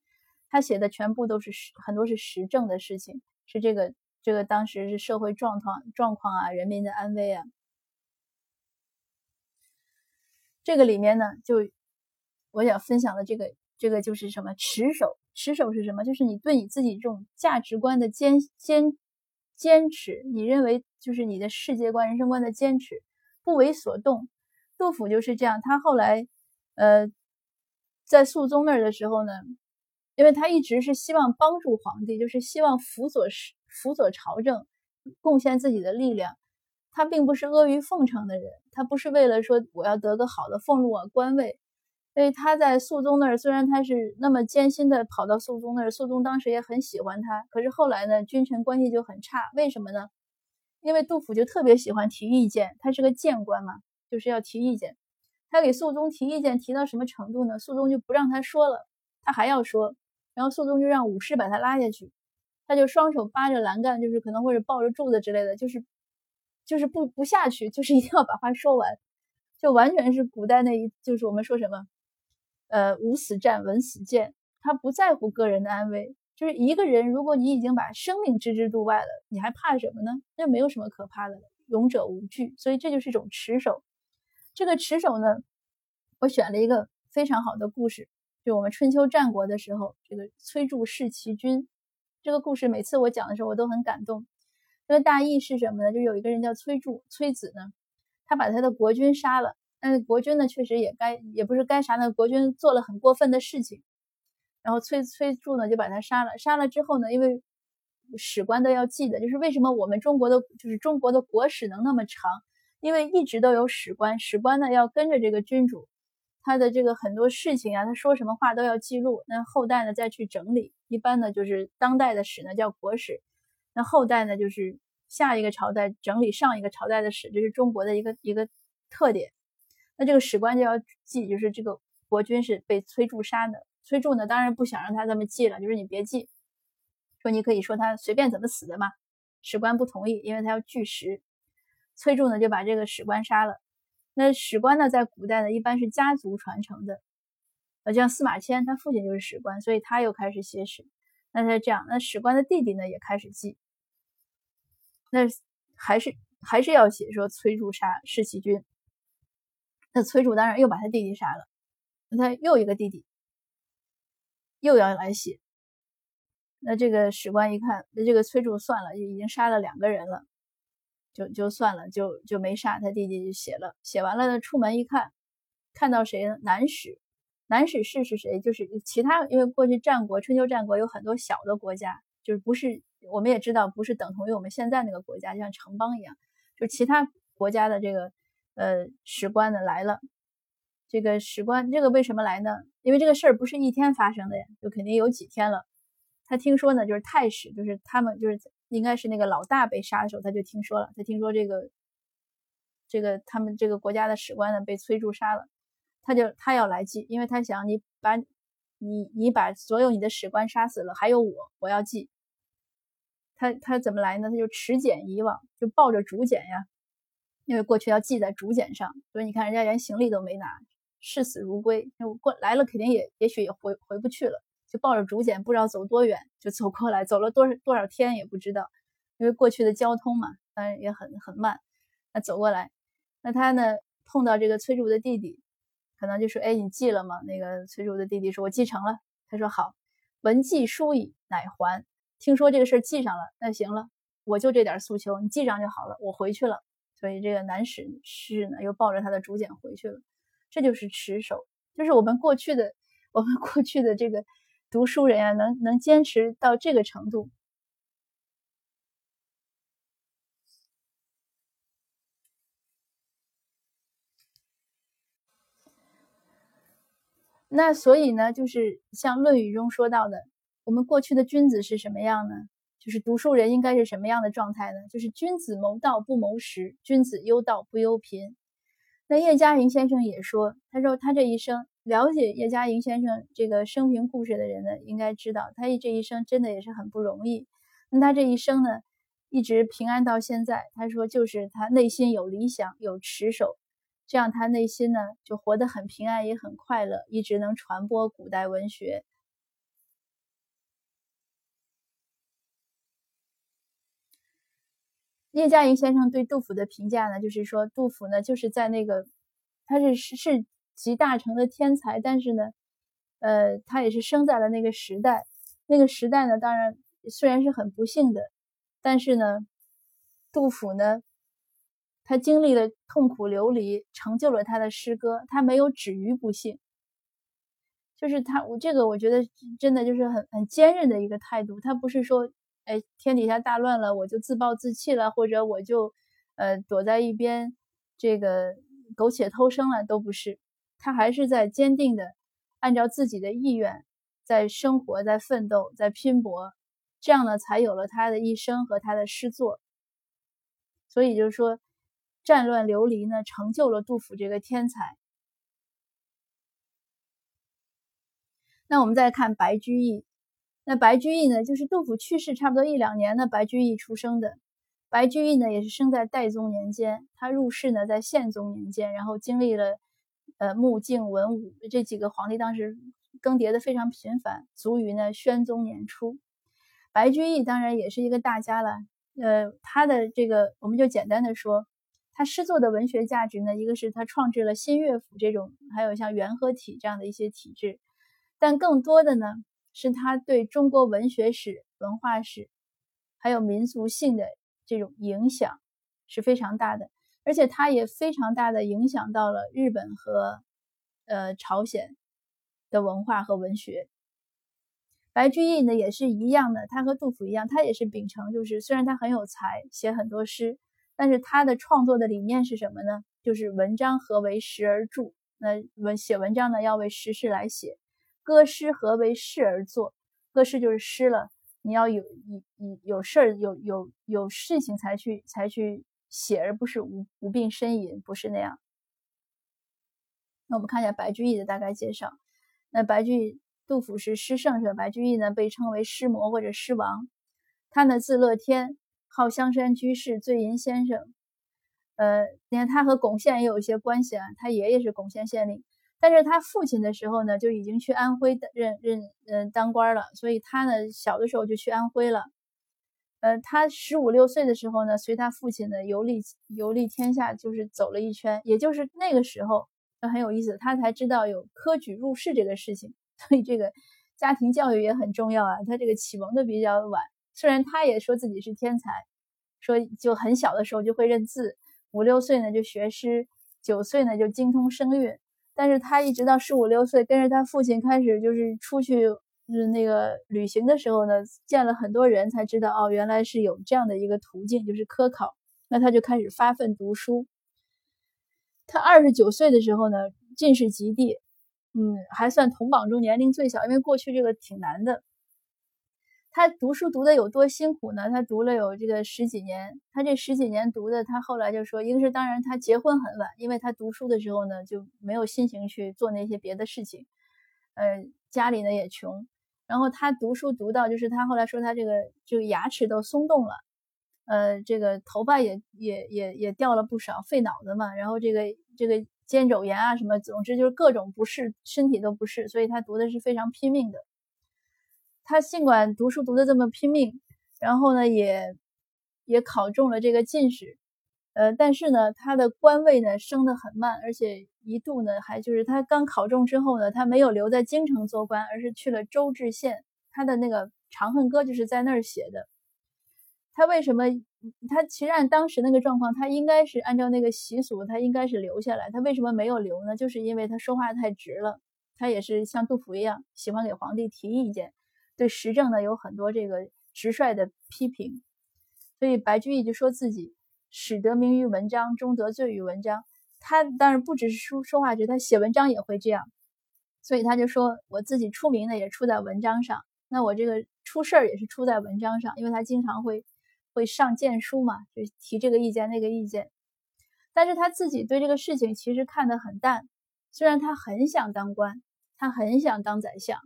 他写的全部都是实很多是实证的事情，是这个这个当时是社会状况状况啊，人民的安危啊。这个里面呢，就我想分享的这个，这个就是什么持守？持守是什么？就是你对你自己这种价值观的坚坚坚持，你认为就是你的世界观、人生观的坚持，不为所动。杜甫就是这样。他后来，呃，在肃宗那儿的时候呢，因为他一直是希望帮助皇帝，就是希望辅佐辅佐朝政，贡献自己的力量。他并不是阿谀奉承的人，他不是为了说我要得个好的俸禄啊官位，所以他在肃宗那儿，虽然他是那么艰辛的跑到肃宗那儿，肃宗当时也很喜欢他，可是后来呢，君臣关系就很差。为什么呢？因为杜甫就特别喜欢提意见，他是个谏官嘛，就是要提意见。他给肃宗提意见，提到什么程度呢？肃宗就不让他说了，他还要说，然后肃宗就让武士把他拉下去，他就双手扒着栏杆，就是可能或者抱着柱子之类的，就是。就是不不下去，就是一定要把话说完，就完全是古代那一就是我们说什么，呃，无死战，闻死谏，他不在乎个人的安危。就是一个人，如果你已经把生命置之度外了，你还怕什么呢？那没有什么可怕的了。勇者无惧，所以这就是一种持守。这个持守呢，我选了一个非常好的故事，就我们春秋战国的时候，这个崔杼弑齐军。这个故事每次我讲的时候，我都很感动。这个大意是什么呢？就有一个人叫崔杼，崔子呢，他把他的国君杀了。但是国君呢，确实也该，也不是该杀。那国君做了很过分的事情，然后崔崔杼呢就把他杀了。杀了之后呢，因为史官都要记得，就是为什么我们中国的，就是中国的国史能那么长，因为一直都有史官，史官呢要跟着这个君主，他的这个很多事情啊，他说什么话都要记录，那后代呢再去整理。一般呢就是当代的史呢叫国史，那后代呢就是下一个朝代整理上一个朝代的史，这是中国的一个一个特点。那这个史官就要记，就是这个国君是被崔杼杀的，崔杼呢当然不想让他这么记了，就是你别记。说你可以说他随便怎么死的嘛，史官不同意，因为他要据实。崔杼呢就把这个史官杀了。那史官呢在古代呢一般是家族传承的，呃，像司马迁他父亲就是史官，所以他又开始写史。那他这样，那史官的弟弟呢也开始记。那还是还是要写说崔杼杀弑齐军。那崔杼当然又把他弟弟杀了，那他又一个弟弟又要来写。那这个史官一看，那这个崔杼算了，就已经杀了两个人了，就就算了，就就没杀他弟弟，就写了。写完了呢，出门一看，看到谁呢？南史，南史是是谁？就是其他，因为过去战国、春秋战国有很多小的国家，就是不是我们也知道，不是等同于我们现在那个国家，就像城邦一样，就其他国家的这个呃史官呢来了。这个史官，这个为什么来呢？因为这个事儿不是一天发生的呀，就肯定有几天了。他听说呢，就是太史，就是他们，就是应该是那个老大被杀的时候，他就听说了。他听说这个，这个他们这个国家的史官呢被崔杼杀了，他就他要来记，因为他想你把你你把所有你的史官杀死了，还有我，我要记。他他怎么来呢？他就持简以往，就抱着竹简呀，因为过去要记在竹简上，所以你看人家连行李都没拿，视死如归。我过来了，肯定也也许也回回不去了。就抱着竹简，不知道走多远，就走过来，走了多少多少天也不知道，因为过去的交通嘛，当然也很很慢。那走过来，那他呢碰到这个崔杼的弟弟，可能就说：“哎，你记了吗？”那个崔杼的弟弟说：“我记成了。”他说：“好，闻记书矣，乃还。听说这个事儿记上了，那行了，我就这点诉求，你记上就好了，我回去了。所以这个南史师呢，又抱着他的竹简回去了。这就是持守，就是我们过去的，我们过去的这个。”读书人呀，能能坚持到这个程度，那所以呢，就是像《论语》中说到的，我们过去的君子是什么样呢？就是读书人应该是什么样的状态呢？就是君子谋道不谋食，君子忧道不忧贫。那叶嘉莹先生也说，他说他这一生。了解叶嘉莹先生这个生平故事的人呢，应该知道他这一生真的也是很不容易。那他这一生呢，一直平安到现在。他说，就是他内心有理想，有持守，这样他内心呢就活得很平安，也很快乐，一直能传播古代文学。叶嘉莹先生对杜甫的评价呢，就是说杜甫呢就是在那个，他是是。集大成的天才，但是呢，呃，他也是生在了那个时代。那个时代呢，当然虽然是很不幸的，但是呢，杜甫呢，他经历了痛苦流离，成就了他的诗歌。他没有止于不幸，就是他，我这个我觉得真的就是很很坚韧的一个态度。他不是说，哎，天底下大乱了，我就自暴自弃了，或者我就呃躲在一边，这个苟且偷生了，都不是。他还是在坚定的按照自己的意愿在生活，在奋斗，在拼搏，这样呢，才有了他的一生和他的诗作。所以就是说，战乱流离呢，成就了杜甫这个天才。那我们再看白居易，那白居易呢，就是杜甫去世差不多一两年，呢白居易出生的。白居易呢，也是生在代宗年间，他入仕呢在宪宗年间，然后经历了呃穆敬文武这几个皇帝，当时更迭的非常频繁，卒于呢宣宗年初。白居易当然也是一个大家了，呃，他的这个我们就简单的说，他诗作的文学价值呢，一个是他创制了新乐府这种，还有像元和体这样的一些体制，但更多的呢，是他对中国文学史、文化史，还有民族性的。这种影响是非常大的，而且他也非常大的影响到了日本和呃朝鲜的文化和文学。白居易呢也是一样的，他和杜甫一样，他也是秉承就是虽然他很有才，写很多诗，但是他的创作的理念是什么呢？就是文章何为时而著，那文写文章呢要为时事来写，歌诗何为事而作，歌诗就是诗了。你要有有有有事儿有有有事情才去才去写，而不是无无病呻吟，不是那样。那我们看一下白居易的大概介绍。那白居易，杜甫是诗圣，是吧？白居易呢被称为诗魔或者诗王。他呢字乐天，号香山居士、醉吟先生。呃，你看他和巩宪也有一些关系啊，他爷爷是巩县县令。但是他父亲的时候呢，就已经去安徽任任嗯当官了，所以他呢小的时候就去安徽了。呃，他十五六岁的时候呢，随他父亲呢游历游历天下，就是走了一圈。也就是那个时候，他很有意思，他才知道有科举入仕这个事情。所以这个家庭教育也很重要啊。他这个启蒙的比较晚，虽然他也说自己是天才，说就很小的时候就会认字，五六岁呢就学诗，九岁呢就精通声韵。但是他一直到十五六岁，跟着他父亲开始就是出去，嗯，那个旅行的时候呢，见了很多人，才知道哦，原来是有这样的一个途径，就是科考。那他就开始发奋读书。他二十九岁的时候呢，进士及第，嗯，还算同榜中年龄最小，因为过去这个挺难的。他读书读的有多辛苦呢？他读了有这个十几年，他这十几年读的，他后来就说，一个是当然他结婚很晚，因为他读书的时候呢就没有心情去做那些别的事情，呃，家里呢也穷，然后他读书读到就是他后来说他这个这个牙齿都松动了，呃，这个头发也也也也掉了不少，费脑子嘛，然后这个这个肩肘炎啊什么，总之就是各种不适，身体都不适，所以他读的是非常拼命的。他尽管读书读的这么拼命，然后呢，也也考中了这个进士，呃，但是呢，他的官位呢升得很慢，而且一度呢还就是他刚考中之后呢，他没有留在京城做官，而是去了周至县。他的那个《长恨歌》就是在那儿写的。他为什么？他其实按当时那个状况，他应该是按照那个习俗，他应该是留下来。他为什么没有留呢？就是因为他说话太直了。他也是像杜甫一样，喜欢给皇帝提意见。对时政呢有很多这个直率的批评，所以白居易就说自己始得名于文章，终得罪于文章。他当然不只是说说话直，他写文章也会这样。所以他就说我自己出名呢也出在文章上，那我这个出事儿也是出在文章上，因为他经常会会上谏书嘛，就提这个意见那个意见。但是他自己对这个事情其实看得很淡，虽然他很想当官，他很想当宰相。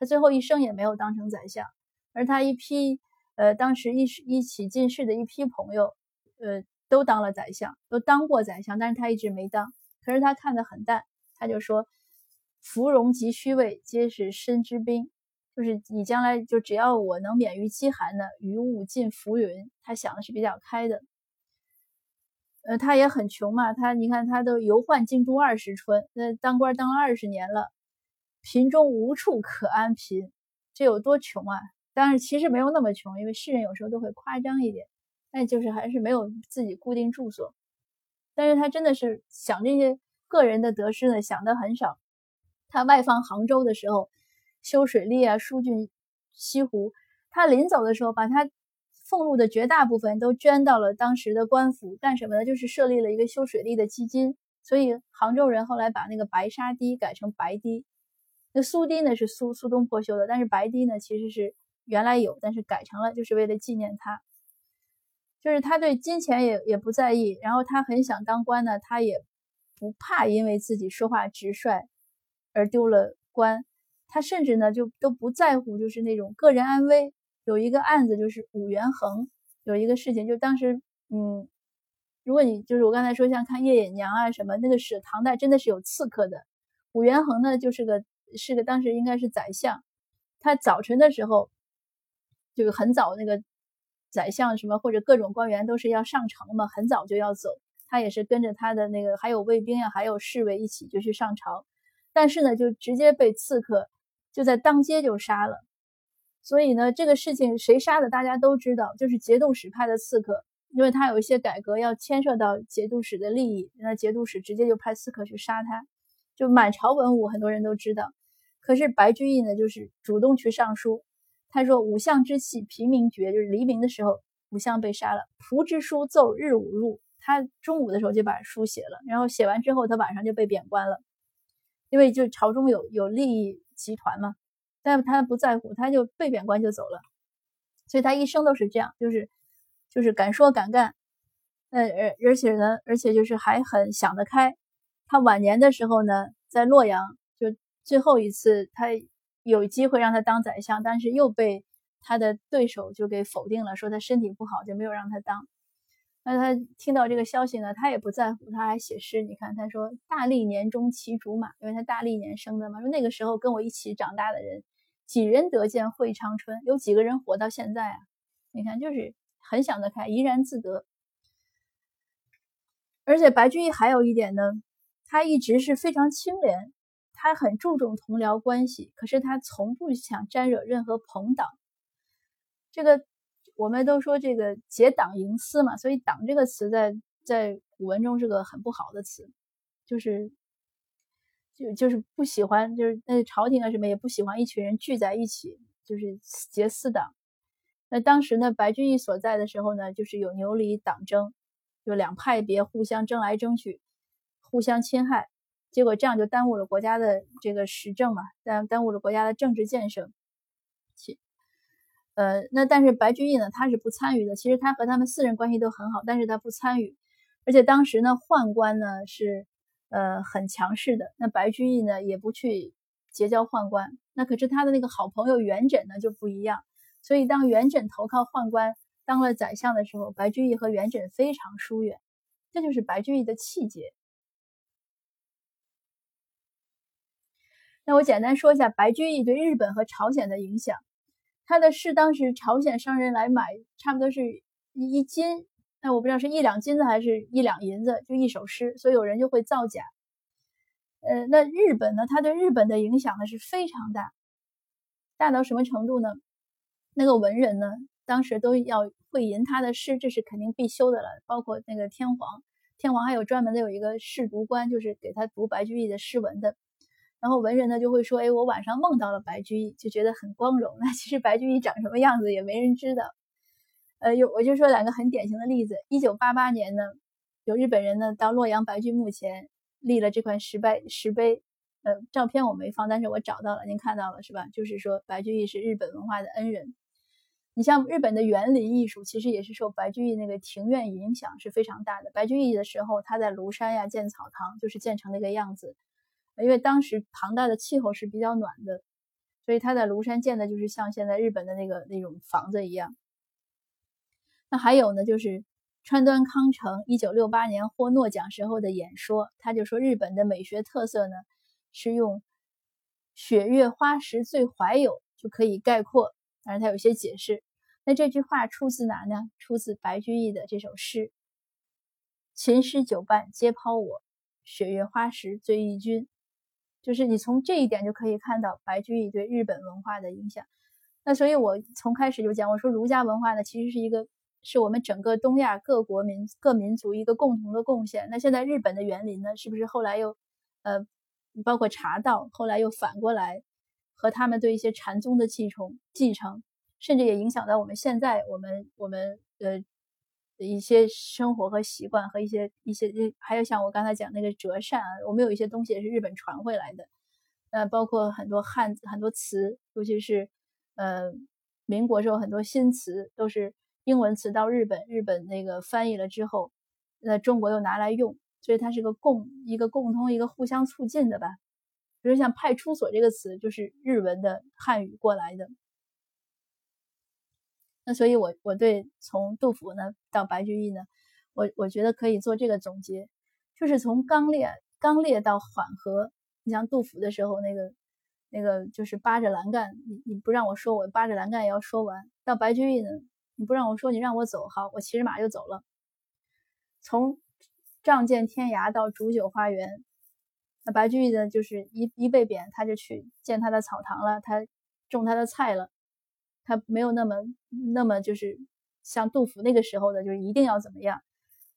他最后一生也没有当成宰相，而他一批呃当时一一起进士的一批朋友，呃都当了宰相，都当过宰相，但是他一直没当。可是他看得很淡，他就说：“芙蓉及虚位，皆是身之兵。”就是你将来就只要我能免于饥寒呢，于物尽浮云。他想的是比较开的。呃，他也很穷嘛，他你看他都游宦京都二十春，那当官当了二十年了。贫中无处可安贫，这有多穷啊？当然，其实没有那么穷，因为世人有时候都会夸张一点，但就是还是没有自己固定住所。但是他真的是想这些个人的得失呢，想的很少。他外放杭州的时候，修水利啊，疏浚西湖。他临走的时候，把他俸禄的绝大部分都捐到了当时的官府，干什么呢？就是设立了一个修水利的基金。所以杭州人后来把那个白沙堤改成白堤。那苏堤呢是苏苏东坡修的，但是白堤呢其实是原来有，但是改成了，就是为了纪念他。就是他对金钱也也不在意，然后他很想当官呢，他也不怕因为自己说话直率而丢了官。他甚至呢就都不在乎，就是那种个人安危。有一个案子就是武元衡有一个事情，就当时嗯，如果你就是我刚才说像看《叶隐娘》啊什么，那个是唐代真的是有刺客的。武元衡呢，就是个是个当时应该是宰相，他早晨的时候就是很早，那个宰相什么或者各种官员都是要上朝嘛，很早就要走，他也是跟着他的那个还有卫兵呀，还有侍卫一起就去上朝，但是呢，就直接被刺客就在当街就杀了。所以呢，这个事情谁杀的，大家都知道，就是节度使派的刺客，因为他有一些改革要牵涉到节度使的利益，那节度使直接就派刺客去杀他，就满朝文武很多人都知道。可是白居易呢，就是主动去上书，他说：“五相之气，平明绝，就是黎明的时候，五相被杀了。仆之书奏日午入，他中午的时候就把书写了，然后写完之后，他晚上就被贬官了，因为就朝中有有利益集团嘛。”但他不在乎，他就被贬官就走了，所以他一生都是这样，就是就是敢说敢干，呃而而且呢，而且就是还很想得开。他晚年的时候呢，在洛阳最后一次，他有机会让他当宰相，但是又被他的对手就给否定了，说他身体不好，就没有让他当。那他听到这个消息呢，他也不在乎，他还写诗。你看，他说：“大历年中骑竹马，因为他大历年生的嘛。说那个时候跟我一起长大的人，几人得见会长春？有几个人活到现在啊？你看，就是很想得开，怡然自得。而且白居易还有一点呢，他一直是非常清廉，他很注重同僚关系，可是他从不想沾惹任何朋党。这个。我们都说这个结党营私嘛，所以“党”这个词在在古文中是个很不好的词，就是就就是不喜欢，就是那朝廷啊什么也不喜欢一群人聚在一起，就是结私党。那当时呢，白居易所在的时候呢，就是有牛李党争，就两派别互相争来争去，互相侵害，结果这样就耽误了国家的这个时政嘛，耽耽误了国家的政治建设。呃，那但是白居易呢，他是不参与的。其实他和他们四人关系都很好，但是他不参与。而且当时呢，宦官呢是呃很强势的，那白居易呢也不去结交宦官。那可是他的那个好朋友元稹呢就不一样。所以当元稹投靠宦官当了宰相的时候，白居易和元稹非常疏远。这就是白居易的气节。那我简单说一下白居易对日本和朝鲜的影响。他的诗当时朝鲜商人来买，差不多是一一斤，那我不知道是一两金子还是一两银子，就一首诗，所以有人就会造假。呃，那日本呢？他对日本的影响呢是非常大，大到什么程度呢？那个文人呢，当时都要会吟他的诗，这是肯定必修的了。包括那个天皇，天皇还有专门的有一个侍读官，就是给他读白居易的诗文的。然后文人呢就会说：“哎，我晚上梦到了白居易，就觉得很光荣。那其实白居易长什么样子也没人知道。呃，有我就说两个很典型的例子。一九八八年呢，有日本人呢到洛阳白居墓前立了这块石碑，石碑。呃，照片我没放，但是我找到了，您看到了是吧？就是说白居易是日本文化的恩人。你像日本的园林艺术，其实也是受白居易那个庭院影响是非常大的。白居易的时候，他在庐山呀建草堂，就是建成那个样子。”因为当时唐代的气候是比较暖的，所以他在庐山建的就是像现在日本的那个那种房子一样。那还有呢，就是川端康成一九六八年获诺奖时候的演说，他就说日本的美学特色呢是用雪月花石最怀有就可以概括，但是他有些解释。那这句话出自哪呢？出自白居易的这首诗：“琴诗酒伴皆抛我，雪月花石最忆君。”就是你从这一点就可以看到白居易对日本文化的影响。那所以，我从开始就讲，我说儒家文化呢，其实是一个是我们整个东亚各国民各民族一个共同的贡献。那现在日本的园林呢，是不是后来又呃，包括茶道，后来又反过来和他们对一些禅宗的继承继承，甚至也影响到我们现在我们我们呃。一些生活和习惯和一些一些，还有像我刚才讲那个折扇啊，我们有一些东西也是日本传回来的，呃，包括很多汉字、很多词，尤其是呃民国时候很多新词都是英文词到日本，日本那个翻译了之后，那中国又拿来用，所以它是个共一个共通一个互相促进的吧。比如像派出所这个词，就是日文的汉语过来的。所以，我我对从杜甫呢到白居易呢，我我觉得可以做这个总结，就是从刚烈刚烈到缓和。你像杜甫的时候，那个那个就是扒着栏杆，你你不让我说，我扒着栏杆也要说完。到白居易呢，你不让我说，你让我走，好，我骑着马就走了。从仗剑天涯到煮酒花园，那白居易呢，就是一一被贬，他就去建他的草堂了，他种他的菜了。他没有那么那么就是像杜甫那个时候的，就是一定要怎么样。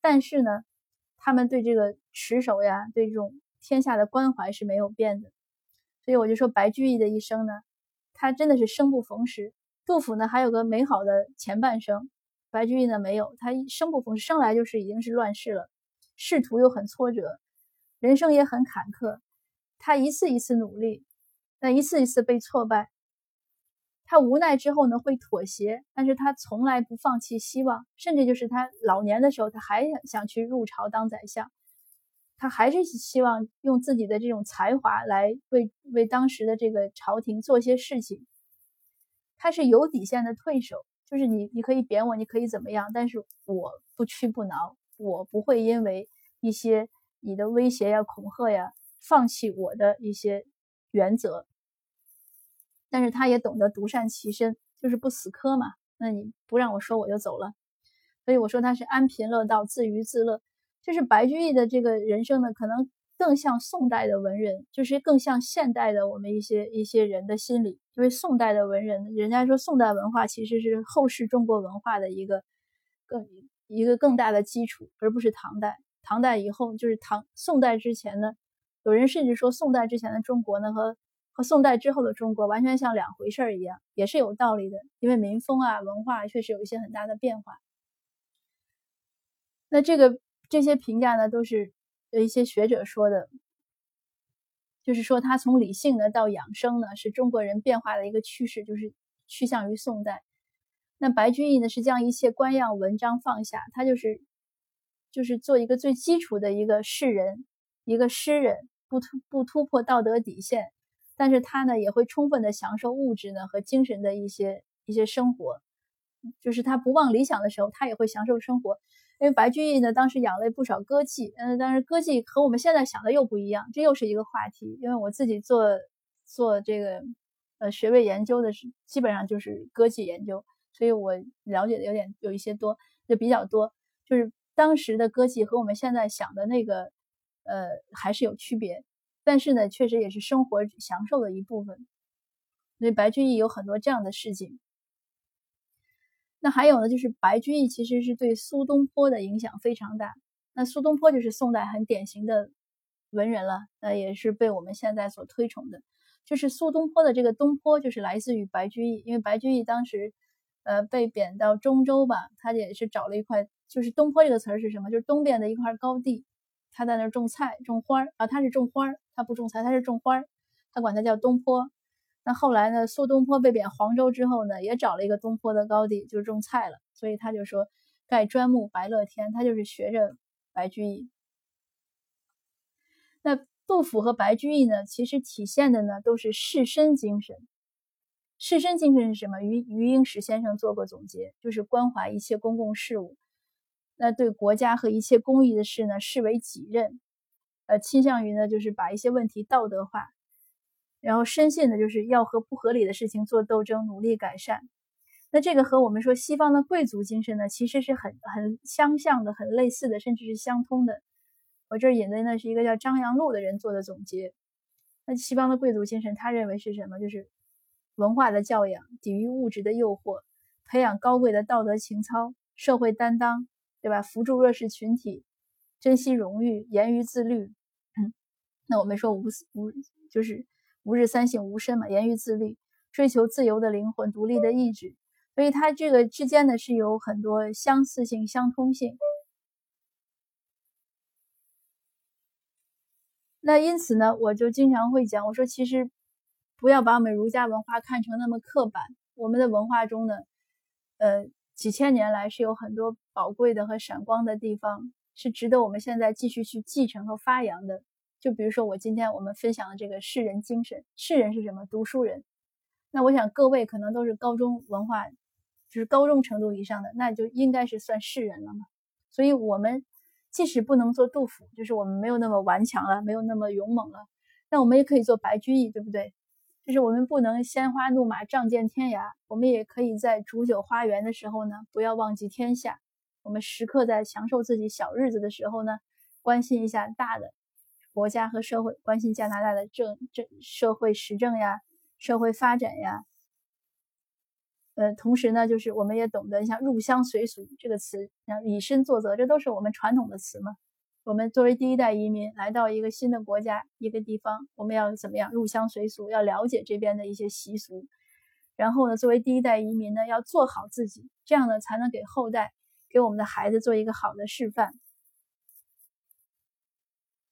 但是呢，他们对这个持守呀，对这种天下的关怀是没有变的。所以我就说白居易的一生呢，他真的是生不逢时。杜甫呢还有个美好的前半生，白居易呢没有，他生不逢时，生来就是已经是乱世了，仕途又很挫折，人生也很坎坷。他一次一次努力，那一次一次被挫败。他无奈之后呢，会妥协，但是他从来不放弃希望，甚至就是他老年的时候，他还想想去入朝当宰相，他还是希望用自己的这种才华来为为当时的这个朝廷做些事情。他是有底线的退守，就是你你可以贬我，你可以怎么样，但是我不屈不挠，我不会因为一些你的威胁呀、恐吓呀，放弃我的一些原则。但是他也懂得独善其身，就是不死磕嘛。那你不让我说，我就走了。所以我说他是安贫乐道，自娱自乐。就是白居易的这个人生呢，可能更像宋代的文人，就是更像现代的我们一些一些人的心理。因为宋代的文人，人家说宋代文化其实是后世中国文化的一个更一个更大的基础，而不是唐代。唐代以后就是唐宋代之前呢，有人甚至说宋代之前的中国呢和。和宋代之后的中国完全像两回事儿一样，也是有道理的。因为民风啊、文化确实有一些很大的变化。那这个这些评价呢，都是有一些学者说的，就是说他从理性呢到养生呢，是中国人变化的一个趋势，就是趋向于宋代。那白居易呢，是将一切官样文章放下，他就是就是做一个最基础的一个士人，一个诗人，不突不突破道德底线。但是他呢也会充分的享受物质呢和精神的一些一些生活，就是他不忘理想的时候，他也会享受生活。因为白居易呢当时养了不少歌妓，嗯，但是歌妓和我们现在想的又不一样，这又是一个话题。因为我自己做做这个呃学位研究的是基本上就是歌妓研究，所以我了解的有点有一些多，就比较多。就是当时的歌妓和我们现在想的那个呃还是有区别。但是呢，确实也是生活享受的一部分，所以白居易有很多这样的事情。那还有呢，就是白居易其实是对苏东坡的影响非常大。那苏东坡就是宋代很典型的文人了，那也是被我们现在所推崇的。就是苏东坡的这个东坡，就是来自于白居易，因为白居易当时呃被贬到中州吧，他也是找了一块，就是东坡这个词儿是什么？就是东边的一块高地。他在那儿种菜、种花儿啊，他是种花儿，他不种菜，他是种花儿，他管他叫东坡。那后来呢，苏东坡被贬黄州之后呢，也找了一个东坡的高地，就是种菜了。所以他就说盖砖木白乐天，他就是学着白居易。那杜甫和白居易呢，其实体现的呢都是士绅精神。士绅精神是什么？余余英时先生做过总结，就是关怀一切公共事务。那对国家和一切公益的事呢，视为己任，呃，倾向于呢，就是把一些问题道德化，然后深信的就是要和不合理的事情做斗争，努力改善。那这个和我们说西方的贵族精神呢，其实是很很相像的，很类似的，甚至是相通的。我这儿引的呢是一个叫张扬禄的人做的总结。那西方的贵族精神，他认为是什么？就是文化的教养，抵御物质的诱惑，培养高贵的道德情操，社会担当。对吧？扶助弱势群体，珍惜荣誉，严于自律。嗯，那我们说无无就是吾日三省吾身嘛，严于自律，追求自由的灵魂，独立的意志。所以它这个之间呢是有很多相似性、相通性。那因此呢，我就经常会讲，我说其实不要把我们儒家文化看成那么刻板。我们的文化中呢，呃。几千年来是有很多宝贵的和闪光的地方，是值得我们现在继续去继承和发扬的。就比如说我今天我们分享的这个士人精神，士人是什么？读书人。那我想各位可能都是高中文化就是高中程度以上的，那就应该是算士人了嘛。所以，我们即使不能做杜甫，就是我们没有那么顽强了，没有那么勇猛了，那我们也可以做白居易，对不对？就是我们不能鲜花怒马仗剑天涯，我们也可以在煮酒花园的时候呢，不要忘记天下。我们时刻在享受自己小日子的时候呢，关心一下大的国家和社会，关心加拿大的政政社会时政呀，社会发展呀。呃，同时呢，就是我们也懂得像入乡随俗这个词，像以身作则，这都是我们传统的词嘛。我们作为第一代移民来到一个新的国家、一个地方，我们要怎么样入乡随俗？要了解这边的一些习俗，然后呢，作为第一代移民呢，要做好自己，这样呢，才能给后代、给我们的孩子做一个好的示范。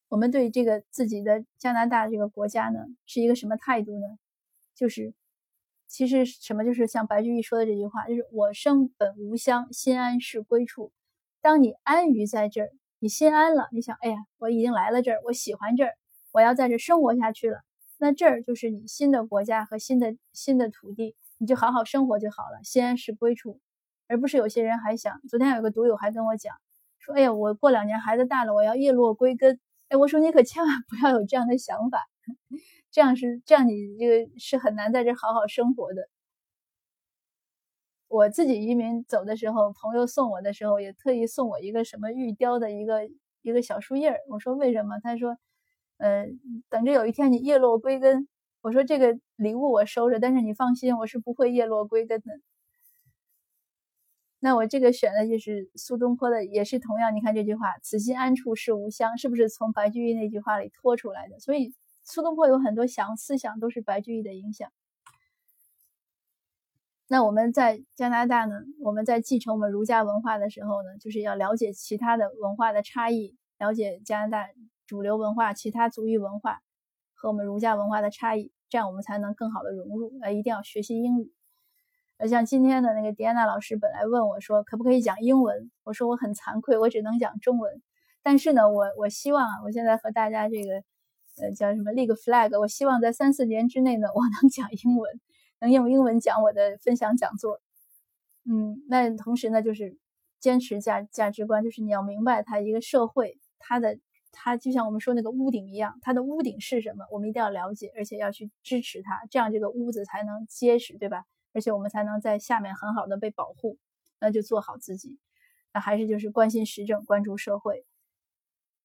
我们对这个自己的加拿大这个国家呢，是一个什么态度呢？就是。其实什么就是像白居易说的这句话，就是“我生本无乡，心安是归处”。当你安于在这儿，你心安了，你想，哎呀，我已经来了这儿，我喜欢这儿，我要在这生活下去了，那这儿就是你新的国家和新的新的土地，你就好好生活就好了。心安是归处，而不是有些人还想，昨天有个读友还跟我讲说，哎呀，我过两年孩子大了，我要叶落归根。哎，我说你可千万 不要有这样的想法。这样是这样，你这个是很难在这好好生活的。我自己移民走的时候，朋友送我的时候，也特意送我一个什么玉雕的一个一个小树叶儿。我说为什么？他说，呃，等着有一天你叶落归根。我说这个礼物我收着，但是你放心，我是不会叶落归根的。那我这个选的就是苏东坡的，也是同样。你看这句话，“此心安处是吾乡”，是不是从白居易那句话里拖出来的？所以。苏东坡有很多想思想都是白居易的影响。那我们在加拿大呢？我们在继承我们儒家文化的时候呢，就是要了解其他的文化的差异，了解加拿大主流文化、其他族裔文化和我们儒家文化的差异，这样我们才能更好的融入。呃，一定要学习英语。呃，像今天的那个迪安娜老师本来问我说，可不可以讲英文？我说我很惭愧，我只能讲中文。但是呢，我我希望啊，我现在和大家这个。呃，叫什么立个 flag？我希望在三四年之内呢，我能讲英文，能用英文讲我的分享讲座。嗯，那同时呢，就是坚持价价值观，就是你要明白它一个社会，它的它就像我们说那个屋顶一样，它的屋顶是什么，我们一定要了解，而且要去支持它，这样这个屋子才能结实，对吧？而且我们才能在下面很好的被保护。那就做好自己，那还是就是关心时政，关注社会。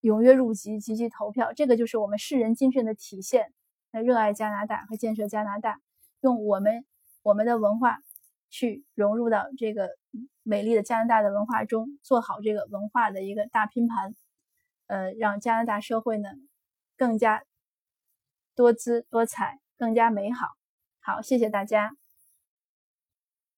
踊跃入籍，积极投票，这个就是我们世人精神的体现。那热爱加拿大和建设加拿大，用我们我们的文化去融入到这个美丽的加拿大的文化中，做好这个文化的一个大拼盘，呃，让加拿大社会呢更加多姿多彩，更加美好。好，谢谢大家。